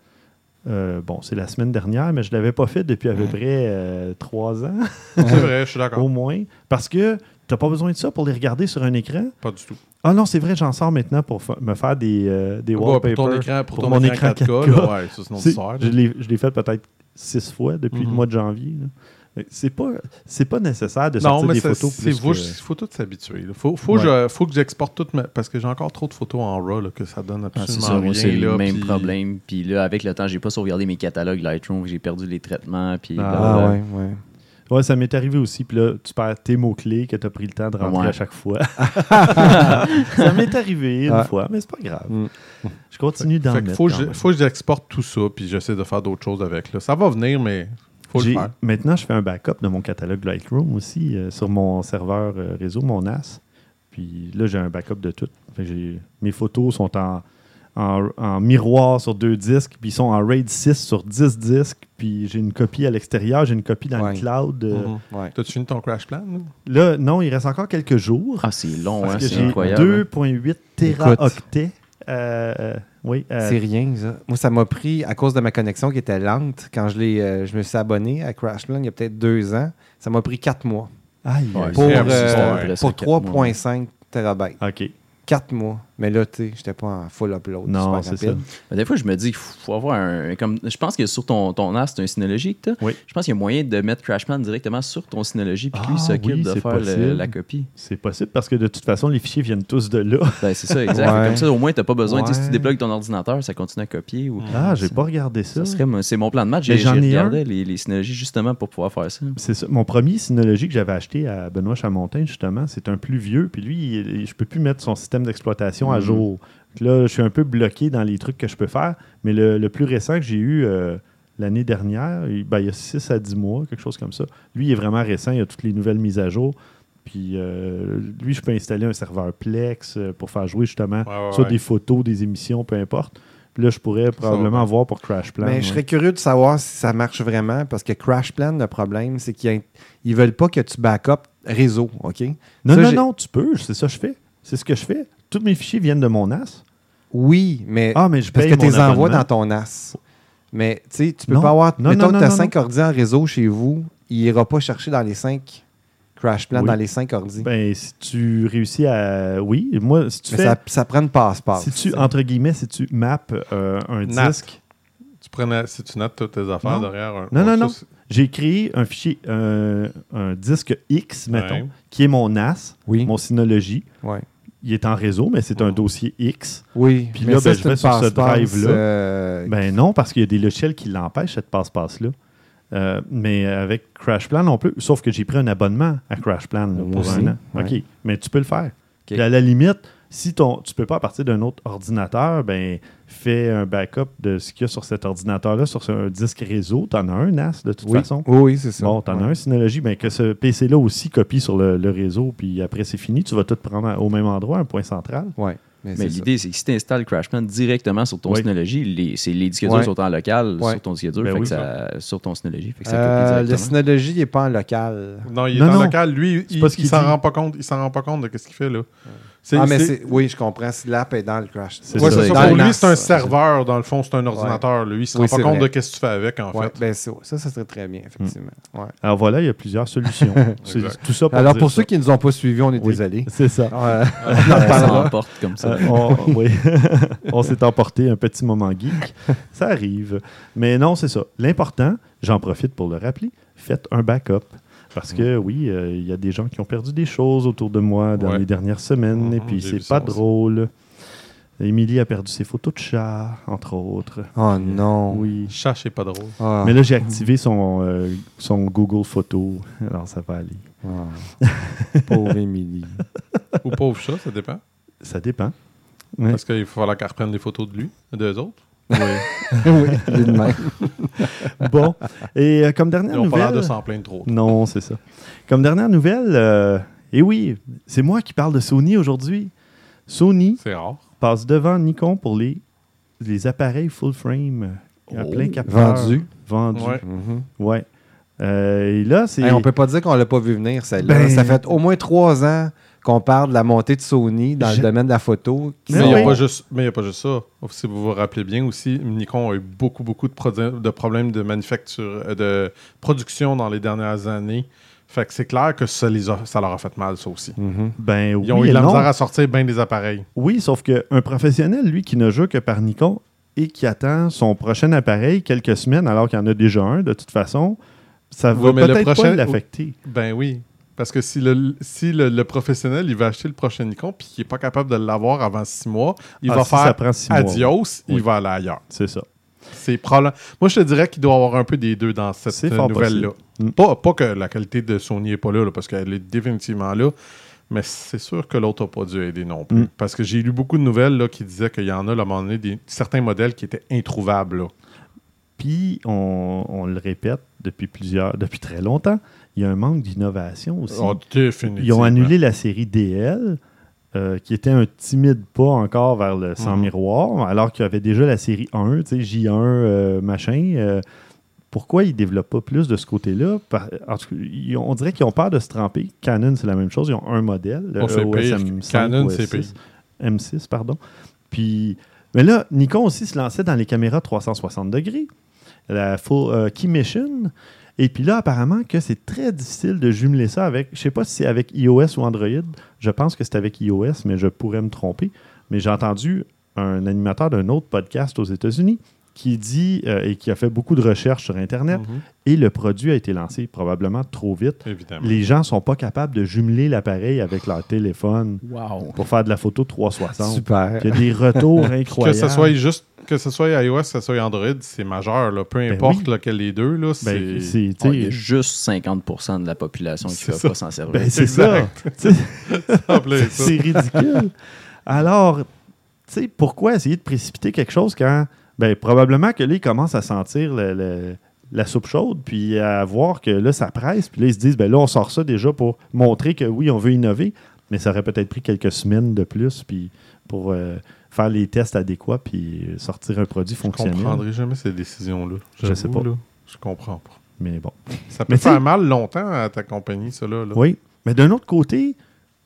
Euh, bon, c'est la semaine dernière, mais je ne l'avais pas fait depuis à peu près euh, trois ans, C'est vrai, je suis d'accord. au moins. Parce que tu n'as pas besoin de ça pour les regarder sur un écran? Pas du tout. Ah non, c'est vrai, j'en sors maintenant pour fa- me faire des, euh, des Ouais, pour wallpapers. ton écran, pour pour ton mon écran écran 4K, 4K. là, ouais, ça. Je l'ai fait peut-être six fois depuis Mhm. le mois de janvier. là. C'est pas, c'est pas nécessaire de Non, sortir mais des c'est photos plus faut, que- faut tout s'habituer. Il faut, faut, Ouais. je- faut que j'exporte tout, ma- parce que j'ai encore trop de photos en RAW là, que ça donne Ah, absolument rien. c'est le là, même puis- problème. Puis là, avec le temps, j'ai pas sauvegardé mes catalogues Lightroom, j'ai perdu les traitements. Puis Ah. Ah, ouais, ouais. Ouais, ça m'est arrivé aussi. Puis là, tu perds tes mots-clés que tu as pris le temps de rentrer Ouais. à chaque fois. ça m'est arrivé une Ah. fois, mais c'est pas grave. Mm. Je continue d'en mettre. faut que j'exporte tout ça, puis j'essaie de faire d'autres choses avec. Là. Ça va venir, mais faut le J'ai- faire. Maintenant, je fais un backup de mon catalogue Lightroom aussi euh, sur mon serveur euh, réseau, mon NAS. Puis là, j'ai un backup de tout. Fait que j'ai- mes photos sont en, en, en miroir sur deux disques, puis ils sont en RAID 6 sur 10 disques. Puis j'ai une copie à l'extérieur, j'ai une copie dans Ouais. le cloud. euh, Mhm. Ouais. T'as-tu fini ton crash plan? là? Là, non, il reste encore quelques jours. Ah, c'est long, parce hein, que c'est j'ai incroyable. 2,8 téraoctets. Euh, euh, oui, euh, C'est rien, ça. Moi, ça m'a pris, à cause de ma connexion qui était lente, quand je, l'ai, euh, je me suis abonné à Crashplan il y a peut-être deux ans, ça m'a pris quatre mois aïe, Ouais, pour, c'est euh, ouais. pour Quatre mois. 3,5 terabytes. OK. Quatre mois. Mais là, tu sais, j'étais pas en full upload. Non, c'est ça. Mais des fois, je me dis qu'il faut avoir un. Comme, je pense que sur ton, ton NAS, c'est un Synology que. Oui. Je pense qu'il y a moyen de mettre Crashplan directement sur ton Synology, puis lui, il Ah, s'occupe oui, de faire le- la copie. C'est possible parce que de toute façon, les fichiers viennent tous de là. Ben, c'est ça, exact. Ouais. Comme ça, au moins, t'as pas besoin. tu sais, Si Ouais. tu déplogues ton ordinateur, ça continue à copier. Ou... Ah, j'ai pas regardé ça. Ça c'est mon plan de match. J'ai regardé les, les Synology justement pour pouvoir faire ça. C'est ça. Mon premier Synology que j'avais acheté à Benoît Chamontin, justement, c'est un plus vieux. Puis lui, il- je peux plus mettre son système d'exploitation à Mhm. jour. Donc Là, je suis un peu bloqué dans les trucs que je peux faire. Mais le, le plus récent que j'ai eu euh, l'année dernière, il, ben, il y a 6 à 10 mois, quelque chose comme ça. Lui, il est vraiment récent. Il y a toutes les nouvelles mises à jour. Puis euh, lui, je peux installer un serveur Plex euh, pour faire jouer justement Ouais, ouais, soit ouais. des photos, des émissions, peu importe. Puis là, je pourrais probablement voir pour Crash Plan. Mais ouais. je serais curieux de savoir si ça marche vraiment parce que Crashplan, le problème, c'est qu'ils ne veulent pas que tu backup réseau, OK? Non, Ça, non, non, tu peux. C'est ça que je fais. C'est ce que je fais. Tous mes fichiers viennent de mon NAS. Oui, mais Ah, mais je parce paye que tu les envoies dans ton NAS. Mais tu sais, tu peux Non. pas avoir. Non, mettons non, que tu as non, 5 ordi en réseau chez vous, il ira pas chercher dans les 5 Crashplan Oui. dans les 5 ordi. Ben, si tu réussis à. Oui, moi, si tu mais fais. ça, ça prend une passe-passe. si tu, entre guillemets, si tu maps euh, un Nat. disque, Tu prenais, si tu notes toutes tes affaires Non. derrière un. Non, non, non. j'ai créé un fichier, euh, un disque X, mettons, Ouais. qui est mon NAS, Oui. mon Synology. Ouais. Il est en réseau, mais c'est un dossier X. Oui. Puis là, ça, ben, je vais sur ce drive-là. euh, Ben non, parce qu'il y a des logiciels qui l'empêchent, cette passe-passe-là. Euh, mais avec CrashPlan, on peut. Sauf que j'ai pris un abonnement à CrashPlan là, pour aussi, un an. ouais. OK. Mais tu peux le faire. Puis à la limite, si ton, tu peux pas à partir d'un autre ordinateur, ben fais un backup de ce qu'il y a sur cet ordinateur-là, sur un disque réseau. Tu en as un NAS de toute oui. façon? Oui, oui, c'est ça. Bon, tu en as Ouais. un Synology, ben que ce PC-là aussi copie sur le, le réseau, puis après c'est fini, tu vas tout prendre au même endroit, un point central. Ouais. Mais, l'idée, c'est que si tu installes Crashplan directement sur ton Oui. Synology, les, c'est- les disques durs sont en local sur ton disque dur, Ben fait oui, que ça, sur ton Synology. Fait que ça Euh, le. Synology n'est pas en local. Non, il est Non, en non. local. Lui, C'est il, qu'il s'en rend pas compte. Il s'en rend pas compte de ce qu'il fait là. Ah, mais c'est- c'est... Oui, je comprends. Si l'app est dans le crash. C'est Ouais, ça, c'est ça. dans Pour lui, NAS, c'est un serveur. Dans le fond, c'est un ordinateur. Lui, il se Oui, rend pas compte vrai. de ce que tu fais avec, en Ouais, fait. ben, ça, ça, ça serait très bien, effectivement. Ouais. Alors voilà, il y a plusieurs solutions. c'est tout ça pour Alors, pour ça. ceux qui ne nous ont pas suivis, on est Oui. désolé. C'est ça. Euh, on comme ça. Euh, on, oui. on s'est emporté un petit moment geek. Ça arrive. Mais non, c'est ça. L'important, j'en profite pour le rappeler, faites un backup. Parce que oui, euh, il y a des gens qui ont perdu des choses autour de moi dans Ouais. les dernières semaines et Mhm, puis c'est pas drôle. Émilie a perdu ses photos de chat, entre autres. Oh non. Oui. Chat, c'est pas drôle. Ah. Mais là, j'ai activé son, euh, son Google Photo. Alors, ça va aller. Ah. Pauvre Émilie. Ou pauvre chat, ça dépend. Ça dépend. Ouais. Parce qu'il va falloir qu'elle reprenne des photos de lui, d'eux autres. Oui, il est de même. Bon. Et euh, comme Ils dernière ont pas l'air nouvelle... de s'en plaindre trop. Non, c'est ça. Comme dernière nouvelle, euh, et oui, c'est moi qui parle de Sony aujourd'hui. Sony C'est rare. passe devant Nikon pour les, les appareils full frame à Oh. plein capteur. Vendu. Vendus. Ouais. Mhm. Ouais. Euh, et là, c'est. Hey, on peut pas dire qu'on l'a pas vu venir, celle-là. Ben- Ça fait au moins trois ans qu'on parle de la montée de Sony dans Je- le domaine de la photo. qui Mais il n'y a, pas juste- ça. Si vous vous rappelez bien aussi, Nikon a eu beaucoup, beaucoup de, problèmes de manufacture, euh, de production dans les dernières années. Fait que c'est clair que ça, les a- ça leur a fait mal, ça aussi. Mhm. Ben oui, Ils ont eu la non. misère à sortir bien des appareils. Oui, sauf qu'un professionnel, lui, qui ne joue que par Nikon et qui attend son prochain appareil quelques semaines alors qu'il y en a déjà un, de toute façon, ça va peut-être prochain- pas l'affecter. Ben oui. Parce que si le, si le, le professionnel, il va acheter le prochain Nikon puis qu'il n'est pas capable de l'avoir avant six mois, il Ah, va si faire six mois, adios, il va aller ailleurs. C'est ça. C'est probable. Moi, je te dirais qu'il doit y avoir un peu des deux dans cette nouvelle-là. Mm. Pas, pas que la qualité de Sony n'est pas là, là, parce qu'elle est définitivement là, mais c'est sûr que l'autre n'a pas dû aider non plus. Mm. Parce que j'ai lu beaucoup de nouvelles là, qui disaient qu'il y en a, à un moment donné, des, certains modèles qui étaient introuvables. là. Puis, on, on le répète depuis plusieurs, depuis très longtemps, il y a un manque d'innovation aussi. Définitivement. Ils ont annulé la série DL, euh, qui était un timide pas encore vers le sans Mhm. miroir, alors qu'il y avait déjà la série 1, tu sais, J1, euh, machin. euh, pourquoi ils ne développent pas plus de ce côté-là? On dirait qu'ils ont peur de se tremper. Canon, c'est la même chose. Ils ont un modèle. le Oh, c'est EOS pire. M5 Canon, c'est S6. M6, pardon. Puis, mais là, Nikon aussi se lançait dans les caméras 360 degrés, la full euh, key mission. Et puis là, apparemment que c'est très difficile de jumeler ça avec, je sais pas si c'est avec iOS ou Android. Je pense que c'est avec iOS, mais je pourrais me tromper. Mais j'ai entendu un animateur d'un autre podcast aux États-Unis qui dit euh, et qui a fait beaucoup de recherches sur Internet Mhm, et le produit a été lancé probablement trop vite. Évidemment. Les gens sont pas capables de jumeler l'appareil avec leur téléphone Wow. pour faire de la photo 360. Super. Il y a des retours Que incroyables. ce soit juste que ce soit iOS, que ce soit Android, c'est majeur. Là. Peu importe oui. lequel des deux, là, Ben, c'est. c'est tu Oh, il y a juste 50% de la population qui ne ça. va pas s'en servir. ben, c'est ça. C'est ridicule. Alors, tu sais, pourquoi essayer de précipiter quelque chose quand, ben, probablement que là, ils commencent à sentir le- le- la soupe chaude, puis à voir que là, ça presse, puis là, ils se disent, ben là, on sort ça déjà pour montrer que oui, on veut innover, mais ça aurait peut-être pris quelques semaines de plus, puis pour euh, faire les tests adéquats, puis sortir un produit Je fonctionnel. comprendrai jamais ces décisions-là. Je sais pas. là, je comprends pas. Mais bon. Ça peut Mais faire mal longtemps à ta compagnie, ça, là. là. Oui. Mais d'un autre côté,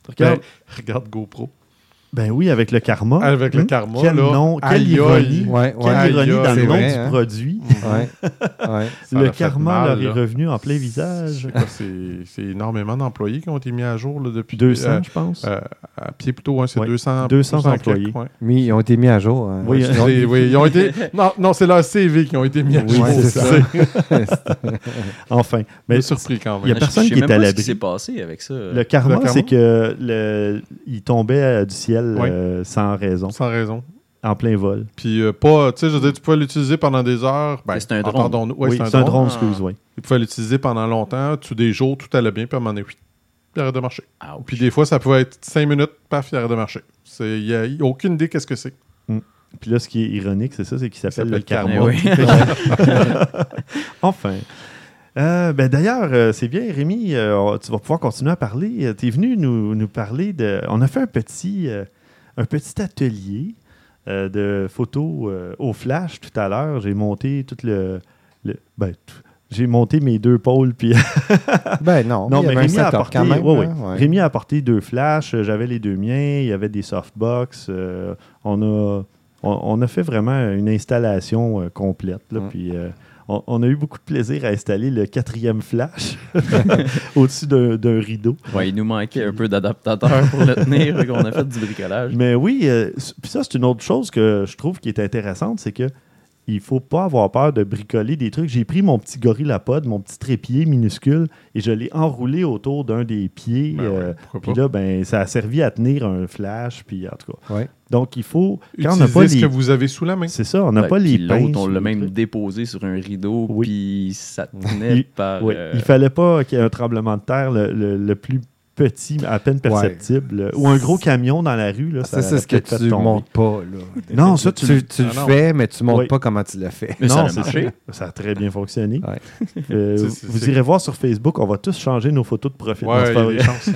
regarde, Ben, regarde GoPro. Ben oui, avec le karma. Avec le Hum, karma, Quel là. nom, quelle Aïe, ironie. aïe. Ouais, Quelle ouais. ironie Aïe, dans aïe. le nom vrai, du hein? produit. Ouais. ouais. Le karma mal, leur est là. revenu en plein visage. C'est énormément d'employés qui ont été mis à jour là, depuis. 200, euh, je pense. euh, à pied plutôt, hein, c'est Ouais. 200, 200 quelques, employés. ouais. Mais ils ont été mis à jour. hein. Oui, Sinon, C'est- oui, ils ont été. Non, non c'est leur CV qui ont été mis à Oui, jour. c'est ça. enfin. Mais Mais surpris quand il y a même. personne Je sais qui même est à l'abri. qui s'est passé avec ça. le karma, c'est que le, il tombait du ciel euh, sans raison, Sans raison. En plein vol. Puis euh, pas, tu sais, je veux dire, tu pouvais l'utiliser pendant des heures. Ben, c'est un drone. Ouais, oui, c'est un drone. drone, excuse, oui. Tu pouvais l'utiliser pendant longtemps, tous des jours, tout allait bien, puis à un moment donné, oui, il arrête de marcher. Ouch. Puis des fois, ça pouvait être 5 minutes, paf, il arrête de marcher. Il n'y a, y a aucune idée qu'est-ce que c'est. Puis là, ce qui est ironique, c'est ça, c'est qu'il s'appelle le karma. Oui. enfin. Euh, ben D'ailleurs, euh, c'est bien, Rémi, euh, tu vas pouvoir continuer à parler. tu es venu nous, nous parler de... On a fait un petit, euh, un petit atelier euh, de photos euh, au flash tout à l'heure. J'ai monté tout le... le- ben, j'ai monté mes deux pôles, puis Ben non. Non, mais Rémi a, apporté, quand même. ouais, ouais. hein, ouais. Rémi a apporté deux flashs. euh, J'avais les deux miens. Il y avait des softbox. euh, on, a, on, on a fait vraiment une installation complète. là, Mm. Puis on, on a eu beaucoup de plaisir à installer le quatrième flash au-dessus d'un rideau. Il nous manquait un peu d'adaptateur pour le tenir, qu'on a fait du bricolage. Mais oui, euh, puis ça, c'est une autre chose que je trouve qui est intéressante, c'est que il faut pas avoir peur de bricoler des trucs. J'ai pris mon petit gorillapod, mon petit trépied minuscule, et je l'ai enroulé autour d'un des pieds. Ben euh, puis là, ben, ça a servi à tenir un flash, puis en tout cas. Ouais. Donc, il faut, quand on n'a Utilisez pas ce les... que vous avez sous la main. C'est ça, on n'a Ouais, pas les pinces. On l'a même déposé sur un rideau, Oui. puis ça tenait Il- par. Oui, euh, Il fallait pas qu'il y ait un tremblement de terre le, le- le plus petit, à peine perceptible, ou un gros camion dans la rue. Là, Ça, c'est ce que tu tomber. montres pas. Là. Non, ça, tu, Tu, tu le Ah non. fais, mais tu montres Oui. pas comment tu l'as fait. Mais ça non, a c'est marché. ça. Ça a très bien fonctionné. Ouais. Euh, vous irez voir sur Facebook, on va tous changer nos photos de profil. Non, Ouais, c'est il y pas a vrai. des chances.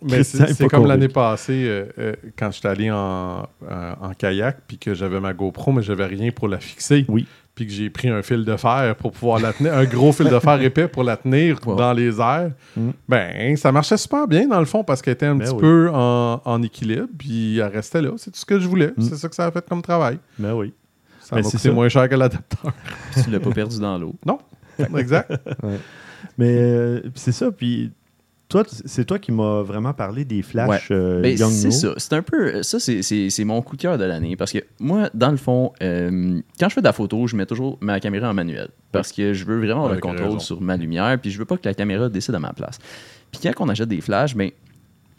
Mais c'est comme l'année passée, euh, euh, quand j'étais allé en, euh, en kayak, puis que j'avais ma GoPro, mais j'avais rien pour la fixer. Oui. Puis que j'ai pris un fil de fer pour pouvoir la tenir, un gros fil de fer épais pour la tenir Wow. dans les airs. Mm. Ben, ça marchait super bien dans le fond parce qu'elle était un Ben petit oui. peu en, en équilibre, puis elle restait là. C'est tout ce que je voulais. Mm. C'est ça que ça a fait comme travail. Ben oui. Ça Ben, m'a c'est coûté ça. moins cher que l'adapteur. Tu l'as pas perdu dans l'eau. exact. Mais euh, c'est ça. Puis toi, c'est toi qui m'as vraiment parlé des flashs euh, Ben, Young c'est ça. C'est un peu. Ça, c'est- c'est c'est mon coup de cœur de l'année. Parce que moi, dans le fond, euh, quand je fais de la photo, je mets toujours ma caméra en manuel. Parce que je veux vraiment avoir le contrôle raison. sur ma lumière. Puis je veux pas que la caméra décide à ma place. Puis quand on achète des flashs, ben.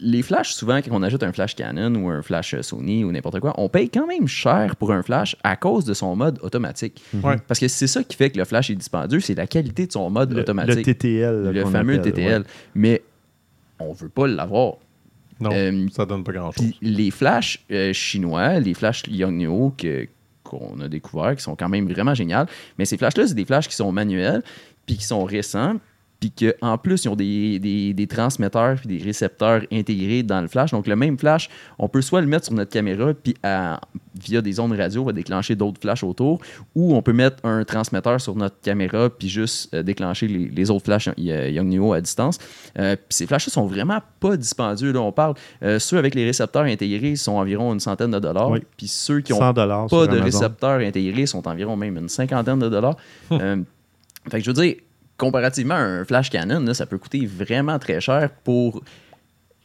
Les flashs, souvent, quand on achète un flash Canon ou un flash Sony ou n'importe quoi, on paye quand même cher pour un flash à cause de son mode automatique. Ouais. Parce que c'est ça qui fait que le flash est dispendieux, c'est la qualité de son mode Le, le automatique. TTL. Le fameux appelle, TTL. ouais. Mais on veut pas l'avoir. Non, Euh, ça donne pas grand-chose. Les flashs euh, chinois, les flashs Yongnuo que qu'on a découvert, qui sont quand même vraiment géniales. Mais ces flashs-là, c'est des flashs qui sont manuels, puis qui sont récents, puis qu'en plus, ils ont des, des- des transmetteurs puis des récepteurs intégrés dans le flash. Donc, le même flash, on peut soit le mettre sur notre caméra, puis via des ondes radio, on va déclencher d'autres flashs autour, ou on peut mettre un transmetteur sur notre caméra, puis juste euh, déclencher les, les autres flashs euh, Yongnuo à distance. Euh, puis ces flashs sont vraiment pas dispendieux. Là, on parle, euh, ceux avec les récepteurs intégrés sont environ une centaine de dollars, Oui. puis ceux qui ont 100 dollars pas de Amazon. récepteurs intégrés sont environ même une cinquantaine de dollars. Fait que je veux dire, comparativement à un flash Canon, là, ça peut coûter vraiment très cher pour.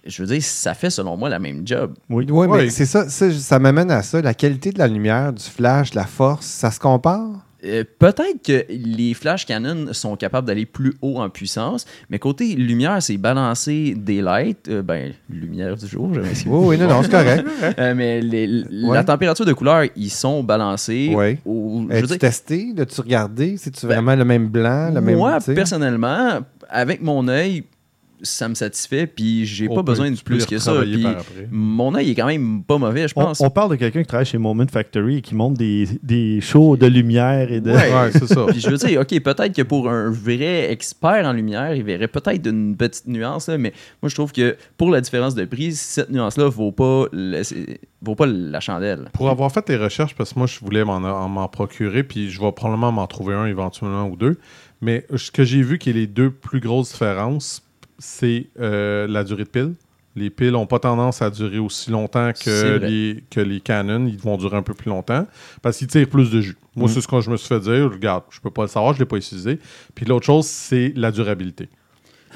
Je veux dire, ça fait selon moi la même job. Oui. Oui, mais Oui. c'est ça, ça, ça m'amène à ça. La qualité de la lumière, du flash, de la force, ça se compare? Euh, Peut-être que les flash Canon sont capables d'aller plus haut en puissance, mais côté lumière, c'est balancer des lights, euh, ben, lumière du jour, je m'excuse. Oui, oui, non, non, c'est correct. Euh, mais les- la température de couleur, ils sont balancés. Ouais. au- je As-tu dire, testé? L'as-tu regardé? C'est-tu Ben, vraiment le même blanc? Le même, Moi, tu sais? personnellement, avec mon œil, ça me satisfait, puis j'ai pas besoin de plus que ça. Puis mon œil est quand même pas mauvais, je pense. on parle de quelqu'un qui travaille chez Moment Factory et qui monte des, des shows de lumière et de. Ouais. Ouais, c'est ça. Puis je veux dire, OK, peut-être que pour un vrai expert en lumière, il verrait peut-être une petite nuance, là, mais moi, je trouve que pour la différence de prix, cette nuance-là vaut pas, le- vaut pas la chandelle. Pour avoir fait tes recherches, parce que moi, je voulais m'en, en- m'en procurer, puis je vais probablement m'en trouver un éventuellement ou deux. Mais ce que j'ai vu qui est les deux plus grosses différences, c'est euh, la durée de pile. Les piles n'ont pas tendance à durer aussi longtemps que les, que les Canon. Ils vont durer un peu plus longtemps parce qu'ils tirent plus de jus. Moi, Mm. c'est ce que je me suis fait dire. Regarde, je peux pas le savoir, je ne l'ai pas utilisé. Puis l'autre chose, c'est la durabilité.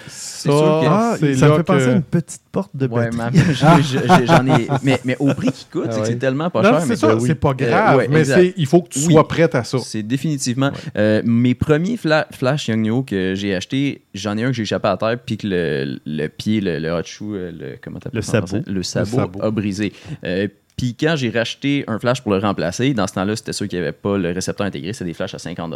C'est sûr que- Ah, c'est ça me fait penser que- à une petite porte de Ouais, mais j'ai- j'ai- j'en ai. Mais, mais au prix qu'il coûte, Ah c'est ouais. c'est tellement pas Non, cher. c'est mais ça, que oui. c'est pas Euh, grave, ouais, mais c'est, il faut que tu Oui. sois prête à ça. C'est définitivement. Euh, mes premiers fla- flash Yongnuo que j'ai acheté, j'en ai un que j'ai échappé à terre, puis que le, le pied, le, le hot shoe, euh, le, comment t'appelles Le ça en sabot. Le sabot, sabot. a brisé. Euh, puis quand j'ai racheté un flash pour le remplacer, dans ce temps-là, c'était ceux qui n'avaient pas le récepteur intégré, c'était des flashs à 50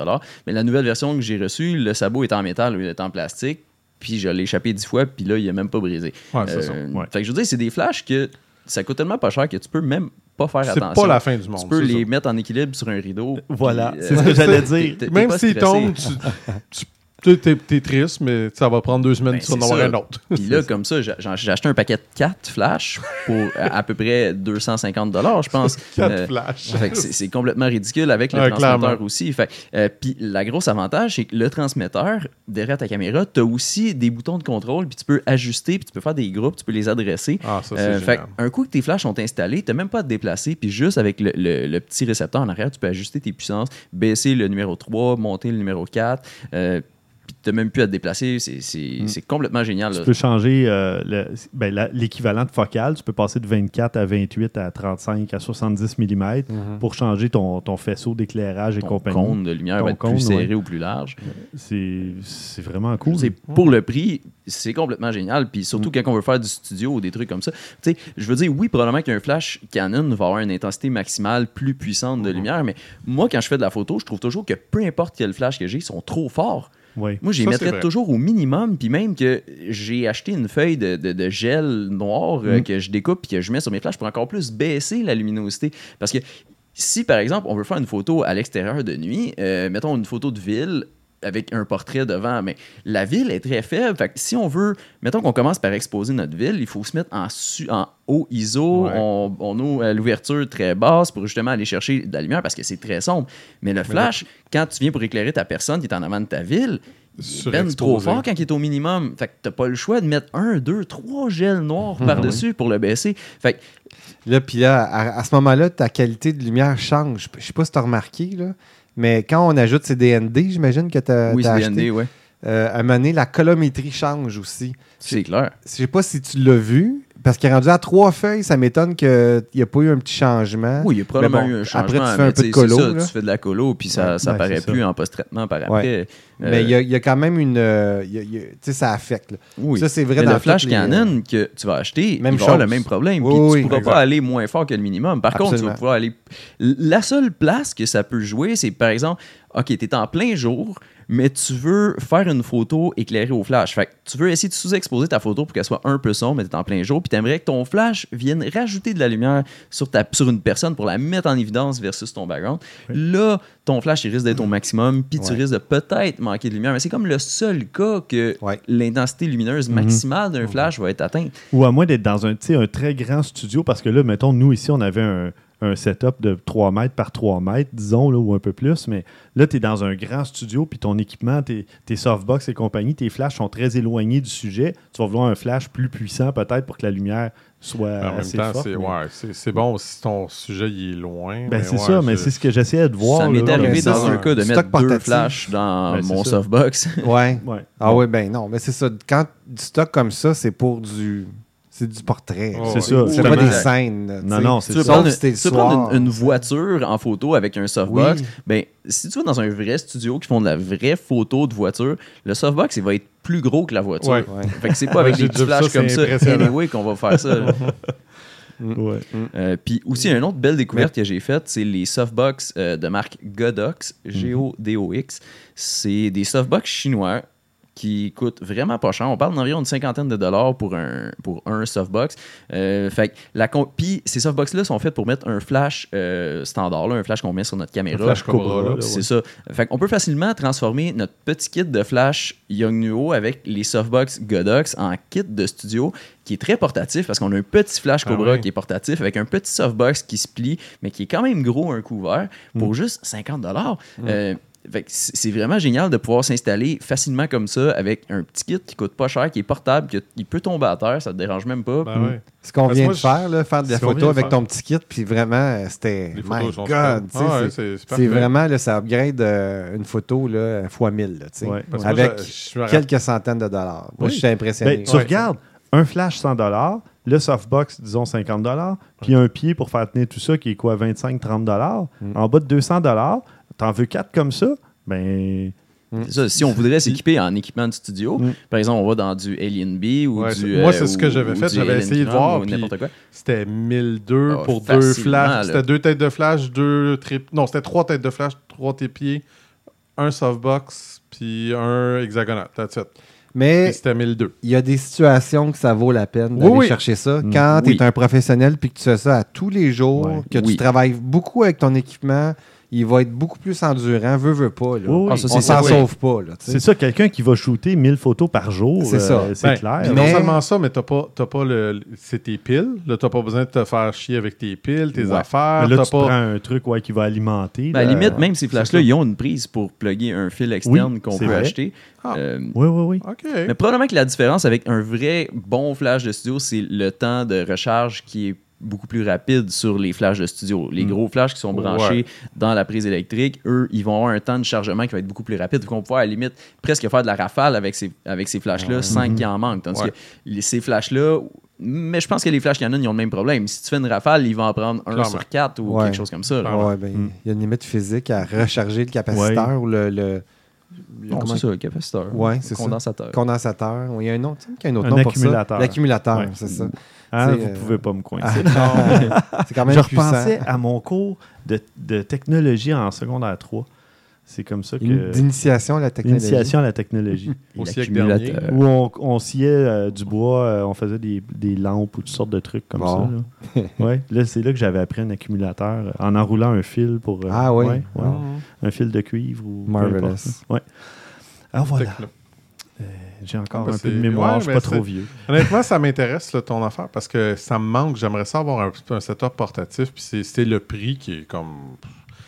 Mais la nouvelle version que j'ai reçue, le sabot est en métal, il est en plastique. Puis je l'ai échappé dix fois, puis là, il n'a même pas brisé. Ouais, c'est ça. Euh, ouais. Fait que je veux dire, c'est des flashs que ça coûte tellement pas cher que tu peux même pas faire C'est attention. pas la fin du monde. Tu peux c'est les ça. mettre en équilibre sur un rideau. Voilà, c'est ce que j'allais dire. Même pas s'il stressé. tombe, tu, tu- tu- t'es, t'es triste, mais ça va prendre deux semaines Ben, en avoir un autre. Puis là, comme ça, j'ai j'ai acheté un paquet de 4 flashs pour à, à peu près 250 je pense. Quatre Euh, flashs. fait que c'est c'est complètement ridicule avec le transmetteur clairement. aussi. Fait, euh, puis la grosse avantage, c'est que le transmetteur, derrière ta caméra, tu as aussi des boutons de contrôle, puis tu peux ajuster, puis tu peux faire des groupes, tu peux les adresser. Ah, ça, c'est Euh, fait un coup que tes flashs sont installés, tu n'as même pas à te déplacer, puis juste avec le, le- le petit récepteur en arrière, tu peux ajuster tes puissances, baisser le numéro 3, monter le numéro 4, euh, puis tu n'as même plus à te déplacer. C'est c'est- Mm. c'est complètement génial. Tu là. peux changer euh, le- ben, l'équivalent de focale. Tu peux passer de 24 à 28 à 35 à 70 mm Mhm. pour changer ton, ton faisceau d'éclairage et Ton compagnie. cône de lumière Ton va être cône, plus serré ouais. ou plus large. C'est c'est vraiment cool. C'est pour le prix, c'est complètement génial. Puis surtout quand on veut faire du studio ou des trucs comme ça. Tu sais, je veux dire, oui, probablement qu'un flash Canon va avoir une intensité maximale plus puissante de lumière, mais moi, quand je fais de la photo, je trouve toujours que peu importe quel flash que j'ai, ils sont trop forts. Oui. Moi, j'y mettrais toujours au minimum, puis même que j'ai acheté une feuille de, de- de gel noir euh, Mm. que je découpe puis que je mets sur mes flashs pour encore plus baisser la luminosité. Parce que si, par exemple, on veut faire une photo à l'extérieur de nuit, euh, mettons une photo de ville avec un portrait devant, mais la ville est très faible. Fait que si on veut, mettons qu'on commence par exposer notre ville, il faut se mettre en, su- en haut ISO, Ouais. on, on ouvre euh, l'ouverture très basse pour justement aller chercher de la lumière parce que c'est très sombre. Mais le flash, quand tu viens pour éclairer ta personne qui est en avant de ta ville, il ben trop fort quand il est au minimum. Fait que t'as pas le choix de mettre un, deux, trois gels noirs par-dessus pour le baisser. Fait que Là, puis là, à, à ce moment-là, ta qualité de lumière change. Je sais pas si tu as remarqué, là, mais quand on ajoute ces DND, j'imagine que tu as, oui, c'est acheté. DND, ouais. euh, à un moment donné, la colorimétrie change aussi. C'est clair. Je sais pas si tu l'as vu, parce qu'il est rendu à trois feuilles, ça m'étonne qu'il n'y a pas eu un petit changement. Oui, il y a probablement Mais bon, eu un après, changement. tu fais un mais peu de colo, ça. Tu fais de la colo, puis ça, Ouais, ça ouais, paraît plus ça. en post-traitement par après. Mais il y, Euh, a- il y a quand même une. euh, tu sais, ça affecte. là. oui. Ça, c'est vrai Mais dans le flash les, euh, Canon que tu vas acheter, Même il va avoir le même problème. Oui, puis oui, tu ne pourras exact. pas aller moins fort que le minimum. Par contre, tu vas pouvoir aller. La seule place que ça peut jouer, c'est par exemple, OK, tu es en plein jour, mais tu veux faire une photo éclairée au flash. Fait que tu veux essayer de sous-exposer ta photo pour qu'elle soit un peu sombre, mais tu es en plein jour, puis tu aimerais que ton flash vienne rajouter de la lumière sur, ta, sur une personne pour la mettre en évidence versus ton background. Là, ton flash, il risque d'être au maximum, puis tu Ouais. risques de peut-être manquer de lumière. Mais c'est comme le seul cas que Ouais. l'intensité lumineuse maximale d'un flash va être atteinte. Ou à moins d'être dans un, un très grand studio, parce que là, mettons, nous ici, on avait un, un setup de 3 mètres par 3 mètres, disons, là, ou un peu plus, mais là, tu es dans un grand studio, puis ton équipement, tes, tes softbox et compagnie, tes flashs sont très éloignés du sujet. Tu vas vouloir un flash plus puissant, peut-être, pour que la lumière soit En même assez temps, forte. c'est mais- ouais, bon si ton sujet il est loin. Ben, mais c'est ouais, ça, mais c'est ce que j'essayais de voir. ça m'est arrivé dans un cas de mettre deux portatif. flashs dans Ben, mon ça. softbox. Ouais. Ouais. Ah oui, ben non. Mais c'est ça. Quand du stock comme ça, c'est pour du. C'est du portrait. Oh, C'est ça. C'est pas des scènes. Non, non, c'est ça. prendre, si tu veux prendre une, une voiture en photo avec un softbox. Oui. Ben, si tu vas dans un vrai studio qui font de la vraie photo de voiture, le softbox, il va être plus gros que la voiture. Ouais. Ouais. Fait que c'est pas avec des petits flashs comme ça, anyway, qu'on va faire ça. Ouais. Euh, Puis aussi, une autre belle découverte que j'ai faite, c'est les softbox euh, de marque Godox, G-O-D-O-X. C'est des softbox chinois qui coûtent vraiment pas cher. On parle d'environ une cinquantaine de dollars pour un, pour un softbox. Euh, fait que la Puis ces softbox-là sont faits pour mettre un flash euh, standard, là, un flash qu'on met sur notre caméra. flash Cobra, là, C'est ouais. ça. Fait qu'on peut facilement transformer notre petit kit de flash Yongnuo avec les softbox Godox en kit de studio qui est très portatif parce qu'on a un petit flash Ah Cobra ouais. qui est portatif avec un petit softbox qui se plie mais qui est quand même gros un couvert pour juste 50 dollars. c'est c'est vraiment génial de pouvoir s'installer facilement comme ça avec un petit kit qui coûte pas cher, qui est portable, qui il peut tomber à terre, ça te dérange même pas. Ben ouais. Ce qu'on vient moi, de faire, là, faire de la photo avec faire. ton petit kit, puis vraiment, euh, c'était. My God! Ah ouais, c'est- vraiment, là, ça upgrade euh, une photo là, fois 1000, là, tu sais, Ouais. Parce que moi, avec je- je quelques centaines de dollars. Moi, Oui. je suis impressionné. Ben, tu Ouais. regardes un flash 100 le softbox, disons 50 puis un pied pour faire tenir tout ça qui est quoi, 25-30 Mm. En bas de 200 t'en veux quatre comme ça, ben C'est ça, si on voudrait s'équiper en équipement de studio, Mm. par exemple, on va dans du Alien B ou Ouais, du. moi, c'est euh, ce que j'avais fait. J'avais essayé de voir. C'était 1002 Ah, pour deux flashs. C'était deux têtes de flash, deux trip. Non, c'était trois têtes de flash, trois pieds, un softbox, puis un hexagonal. That's it. Mais Puis c'était 1002. il y a des situations que ça vaut la peine d'aller oui. chercher ça. Mm. Quand tu Oui. es un professionnel puis que tu fais ça à tous les jours, Ouais. que tu travailles beaucoup avec ton équipement, il va être beaucoup plus endurant, veut, veut pas. Là. Oui, oui. Ah, ça, On c'est s'en ça, sauve pas. C'est ça, quelqu'un qui va shooter 1000 photos par jour, C'est euh, ça. c'est Ben, clair. Mais- Non seulement ça, mais t'as pas, t'as pas le, c'est tes piles. Là, t'as pas besoin de te faire chier avec tes piles, tes Ouais. affaires. Mais là, t'as tu pas... prends un truc ouais, qui va alimenter. Ben, à la limite, même ces flashs-là, ils ont une prise pour plugger un fil externe Oui, qu'on peut vrai. acheter. Ah. Euh, Oui, oui, oui. OK. mais probablement que la différence avec un vrai bon flash de studio, c'est le temps de recharge qui est beaucoup plus rapide sur les flashs de studio. Les Mm. gros flashs qui sont branchés Ouais. dans la prise électrique, eux, ils vont avoir un temps de chargement qui va être beaucoup plus rapide. Donc, on va pouvoir, à la limite, presque faire de la rafale avec ces, avec ces flashs-là sans qu'il en manque. Tandis Ouais. que les- ces flashs-là, mais je pense que les flashs Canon, ils ont le même problème. Si tu fais une rafale, ils vont en prendre un Clairement. sur quatre ou Ouais. quelque chose comme ça. Ouais, ben, Mm. Il y a une limite physique à recharger le capaciteur ou le, le- Non, comment- c'est ça, le capaciteur. Ouais, c'est ça. condensateur. condensateur. Il y a un autre, il y a un autre Un nom pour accumulateur. ça. L'accumulateur, Ouais. c'est ça. Hein, C'est, vous euh, pouvez pas me coincer. Ah, c'est quand même Je puissant. repensais à mon cours de, de technologie en secondaire 3. C'est comme ça que. D'initiation à la technologie. Initiation à la technologie. Au siècle dernier. où on, on sciait euh, du bois, euh, on faisait des, des lampes ou toutes sortes de trucs comme Bon. ça. Là. ouais, là, c'est là que j'avais appris un accumulateur euh, en enroulant un fil pour. euh, Ah oui. ouais, ouais, Ah. Un fil de cuivre ou. Marvelous. importe. Ouais. Alors voilà. J'ai encore Ah, ben un peu de c'est- mémoire, ouais, je suis mais pas trop vieux. Honnêtement, ça m'intéresse ton affaire parce que ça me manque. J'aimerais ça avoir un, un setup portatif. Puis c'est- c'est le prix qui est comme.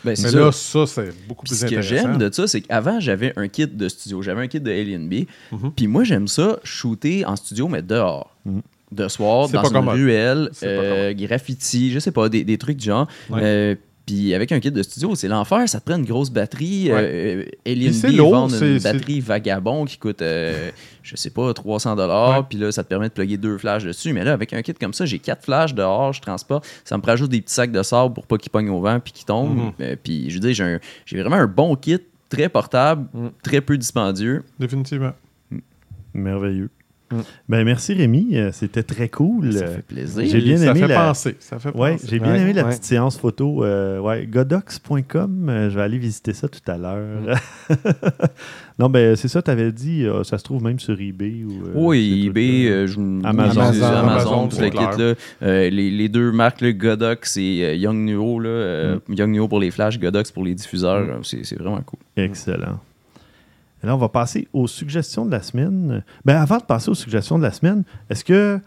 Ben, Mais ça. là, ça, c'est beaucoup Puis plus ce que intéressant. j'aime de ça, c'est qu'avant, j'avais un kit de studio. J'avais un kit de Alien B. Mhm. Puis moi, j'aime ça, shooter en studio, mais dehors. Mhm. De soir, dans une ruelle, euh, graffiti, je sais pas, des, des trucs du genre. Ouais. Euh, Puis avec un kit de studio, c'est l'enfer. Ça te prend une grosse batterie. Ouais. Euh, c'est lourd, une batterie vagabond qui coûte, euh, je sais pas, 300 dollars. Puis là, ça te permet de plugger deux flashs dessus. Mais là, avec un kit comme ça, j'ai quatre flashs dehors, je transporte. Ça me rajoute des petits sacs de sable pour pas qu'ils pognent au vent puis qu'ils tombent. Mhm. Euh, puis je veux dire, j'ai vraiment un bon kit, très portable, Mhm. très peu dispendieux. Définitivement. Merveilleux. Mm. Ben, merci Rémi, euh, c'était très cool. Ça Euh, fait plaisir. J'ai bien ça aimé fait la- penser. Ça fait Ouais, penser. j'ai bien Ouais, aimé la ouais. petite séance photo. euh, ouais, godox.com, euh, je vais aller visiter ça tout à l'heure. non, ben c'est ça, tu avais dit, euh, ça se trouve même sur eBay ou. Oui, eBay, euh, je- Amazon. Amazon, Amazon, Amazon, tout le kit, là. Euh, les, les deux marques, là, Godox et Young Nuo, là, euh, Young Nuo pour les flashs, Godox pour les diffuseurs, Mm. c'est c'est vraiment cool. Excellent. Et là, on va passer aux suggestions de la semaine. Ben, avant de passer aux suggestions de la semaine, est-ce que.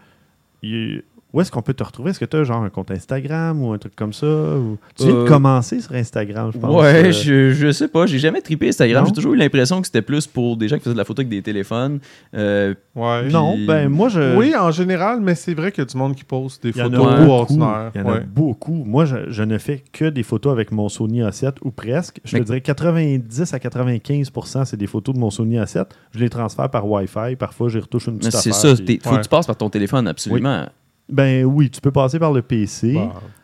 Où est-ce qu'on peut te retrouver? Est-ce que tu as genre un compte Instagram ou un truc comme ça? ou- Tu viens de Euh, commencer sur Instagram, je pense. ouais, euh, je, je sais pas, j'ai jamais trippé Instagram. J'ai toujours eu l'impression que c'était plus pour des gens qui faisaient de la photo avec des téléphones. Euh, Ouais. Non, ben moi, je. Oui, en général, mais c'est vrai qu'il y a du monde qui poste des Il y en a photos beaucoup. ordinaires. Il y en a Ouais. beaucoup. Moi, je, je ne fais que des photos avec mon Sony A7 ou presque. Je te Mais- dirais 90 à 95% c'est des photos de mon Sony A7. Je les transfère par Wi-Fi. Parfois, j'y retouche une mais petite c'est affaire. ça, faut Ouais. que tu passes par ton téléphone, absolument. Ben oui, tu peux passer par le PC.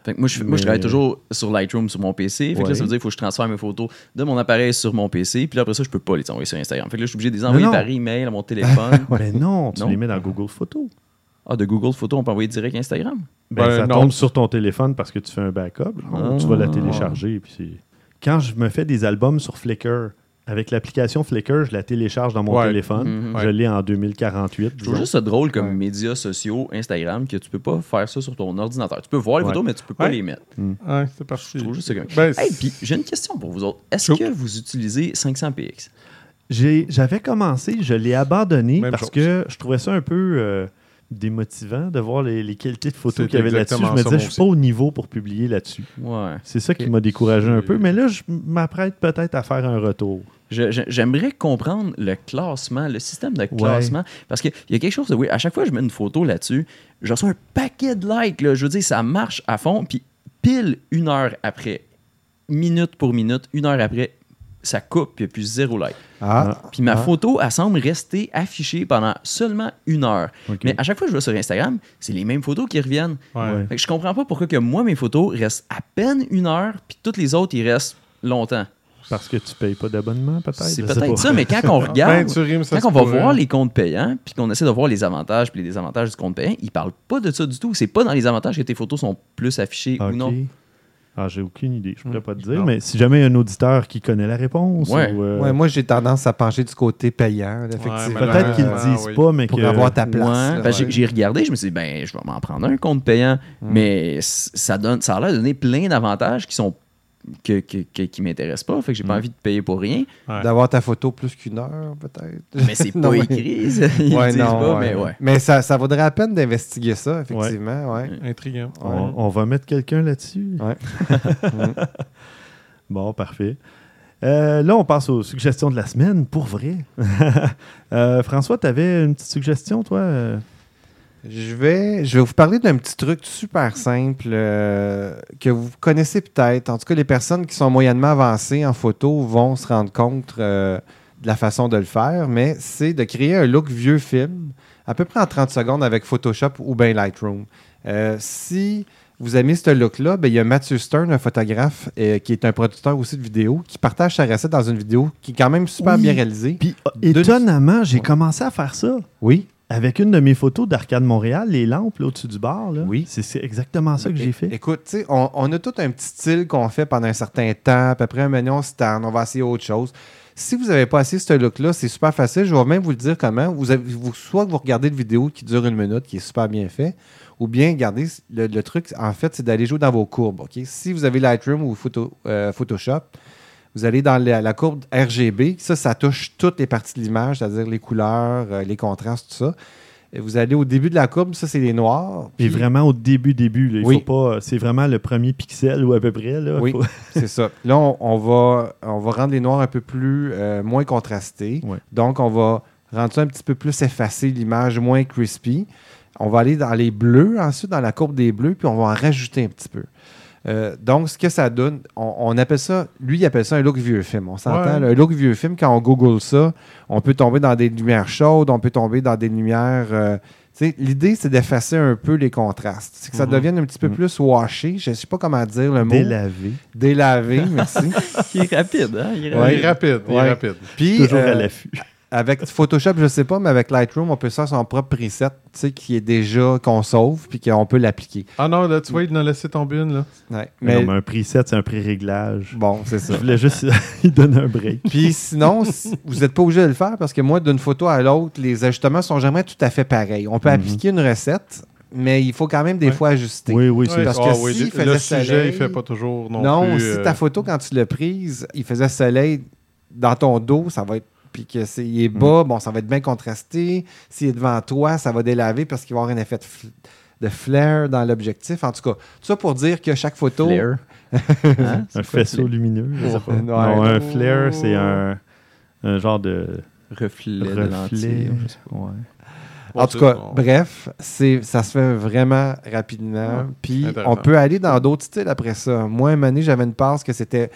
Fait que moi, je, moi, je Mais- travaille toujours sur Lightroom sur mon PC. Fait que Ouais. là, ça veut dire qu'il faut que je transfère mes photos de mon appareil sur mon PC. Puis là, après ça, je peux pas les envoyer sur Instagram. Fait que là, je suis obligé de les envoyer par email à mon téléphone. Ben non, tu Non. les mets dans Google Photos. ah, de Google Photos, on peut envoyer direct Instagram? Ben, Ben ça non. tombe sur ton téléphone parce que tu fais un backup. genre, Ah. Tu vas la télécharger. Puis Quand je me fais des albums sur Flickr, avec l'application Flickr, je la télécharge dans mon Ouais. téléphone. Mhm. Je l'ai en 2048. Je trouve juste ça drôle comme Ouais. médias sociaux, Instagram, que tu peux pas faire ça sur ton ordinateur. Tu peux voir les Ouais. photos, mais tu peux pas les mettre. ouais, c'est parti. Je trouve juste ça comme... Ben, Hey, puis j'ai une question pour vous autres. Est-ce que vous utilisez 500px? J'ai- J'avais commencé, je l'ai abandonné Même parce chose. que je trouvais ça un peu euh, démotivant de voir les, les qualités de photos qu'il y avait là-dessus. Je me disais, je suis pas au niveau pour publier là-dessus. Ouais. C'est ça qui m'a découragé un peu, mais là, je m'apprête peut-être à faire un retour. J'aimerais comprendre le classement, le système de classement. Parce qu'il y a quelque chose de oui. À chaque fois que je mets une photo là-dessus, je reçois un paquet de likes. là. Je veux dire, ça marche à fond. Puis pile une heure après, minute pour minute, une heure après, ça coupe, puis il n'y a plus zéro like. Ah, Puis ma Ah. photo, elle semble rester affichée pendant seulement une heure. OK. Mais à chaque fois que je vais sur Instagram, c'est les mêmes photos qui reviennent. Ouais. Ouais. Fait que je comprends pas pourquoi que moi, mes photos restent à peine une heure, puis toutes les autres, ils restent longtemps. Parce que tu payes pas d'abonnement, peut-être? C'est peut-être ça, mais quand on Ben, regarde, ça quand on va pourrait. voir les comptes payants, puis qu'on essaie de voir les avantages puis les désavantages du compte payant, ils parlent pas de ça du tout. C'est pas dans les avantages que tes photos sont plus affichées ou non. Ah, j'ai aucune idée. Je pourrais Hmm. pas te dire, Non. mais si jamais il y a un auditeur qui connaît la réponse, Ouais. ou, euh, ouais, moi, j'ai tendance à pencher du côté payant, effectivement. peut-être qu'ils le disent pas, mais Pour que... avoir ta place. Ouais. j'ai- j'ai regardé, je me suis dit, ben, je vais m'en prendre un compte payant, Mm. mais ça, donne, ça a l'air de donner plein d'avantages qui sont que, que- que- qui m'intéressent pas, fait que j'ai pas envie de payer pour rien. Ouais. D'avoir ta photo plus qu'une heure, peut-être. Mais c'est pas écrit, ça. ils Ouais, disent non, pas, ouais. mais ouais. Mais ça, ça vaudrait la peine d'investiguer ça, effectivement. Ouais. Intriguant. On, on va mettre quelqu'un là-dessus. Ouais. Bon, parfait. Euh, là, on passe aux suggestions de la semaine, pour vrai. Euh, François, tu avais une petite suggestion, toi? Je vais, je vais vous parler d'un petit truc super simple euh, que vous connaissez peut-être. En tout cas, les personnes qui sont moyennement avancées en photo vont se rendre compte euh, de la façon de le faire, mais c'est de créer un look vieux film, à peu près en 30 secondes avec Photoshop ou bien Lightroom. Euh, si vous aimez ce look-là, ben, il y a Matthew Stern, un photographe euh, qui est un producteur aussi de vidéos, qui partage sa recette dans une vidéo qui est quand même super Oui. bien réalisée. Puis, étonnamment, j'ai Ouais. commencé à faire ça. Oui. Avec une de mes photos d'Arcade Montréal, les lampes là, au-dessus du bar. Là. Oui. C'est exactement ça que j'ai fait. Écoute, tu sais, on, on a tout un petit style qu'on fait pendant un certain temps. Puis après un moment, on se tente, on va essayer autre chose. Si vous n'avez pas essayé ce look-là, c'est super facile. Je vais même vous le dire comment. Vous avez, vous, soit que vous regardez une vidéo qui dure une minute, qui est super bien fait, ou bien, regardez, le, le truc, en fait, c'est d'aller jouer dans vos courbes. ok? Si vous avez Lightroom ou Photo- euh, Photoshop, vous allez dans la, la courbe RGB. Ça, ça touche toutes les parties de l'image, c'est-à-dire les couleurs, euh, les contrastes, tout ça. Et vous allez au début de la courbe, ça, c'est les noirs. Et Puis- vraiment au début, début. là, il Oui. faut pas. C'est vraiment le premier pixel ou à peu près. Là, Oui. Faut- C'est ça. Là, on, on va, on va rendre les noirs un peu plus, euh, moins contrastés. Ouais. Donc, on va rendre ça un petit peu plus effacé, l'image moins crispy. On va aller dans les bleus, ensuite dans la courbe des bleus, puis on va en rajouter un petit peu. Euh, donc, ce que ça donne, on, on appelle ça, lui, il appelle ça un look vieux film. On s'entend, Ouais. un look vieux film, quand on google ça, on peut tomber dans des lumières chaudes, on peut tomber dans des lumières. euh, L'idée, c'est d'effacer un peu les contrastes. C'est que ça Mhm. devienne un petit peu Mhm. plus washé. Je ne sais pas comment dire le mot. Délavé. Délavé, merci. Il est rapide, hein? Il est Ouais. Il est rapide, il est rapide. Puis, Toujours euh, à l'affût. Avec Photoshop, je sais pas, mais avec Lightroom, on peut faire son propre preset, tu sais, qui est déjà, qu'on sauve, puis qu'on peut l'appliquer. Ah non, là, tu vois, il en a laissé tomber une, là. Ouais. Mais Mais non, mais un preset, c'est un pré-réglage. bon, c'est Je ça. voulais juste il donne un break. Puis sinon, si- vous n'êtes pas obligé de le faire parce que moi, d'une photo à l'autre, les ajustements sont jamais tout à fait pareils. On peut Mhm. appliquer une recette, mais il faut quand même des Ouais. fois ajuster. Oui, oui, c'est parce que Ah s'il oui, faisait le sujet, soleil- il fait pas toujours non, Non, plus. si euh, ta photo, quand tu l'as prise, il faisait soleil dans ton dos, ça va être. Puis que c'est, il est bas, bon, ça va être bien contrasté. S'il est devant toi, ça va délaver parce qu'il va y avoir un effet de, fl- de flare dans l'objectif. En tout cas, tout ça pour dire que chaque photo. Flare? Hein? un faisceau lumineux. je sais pas. Ouais. Non, un flare, c'est un, un genre de Reflet, de reflet. lentille. je sais pas. Ouais. bon, En tout cas, bon. bref, c'est, ça se fait vraiment rapidement. Puis on peut aller dans d'autres styles après ça. Moi, une année, j'avais une passe que c'était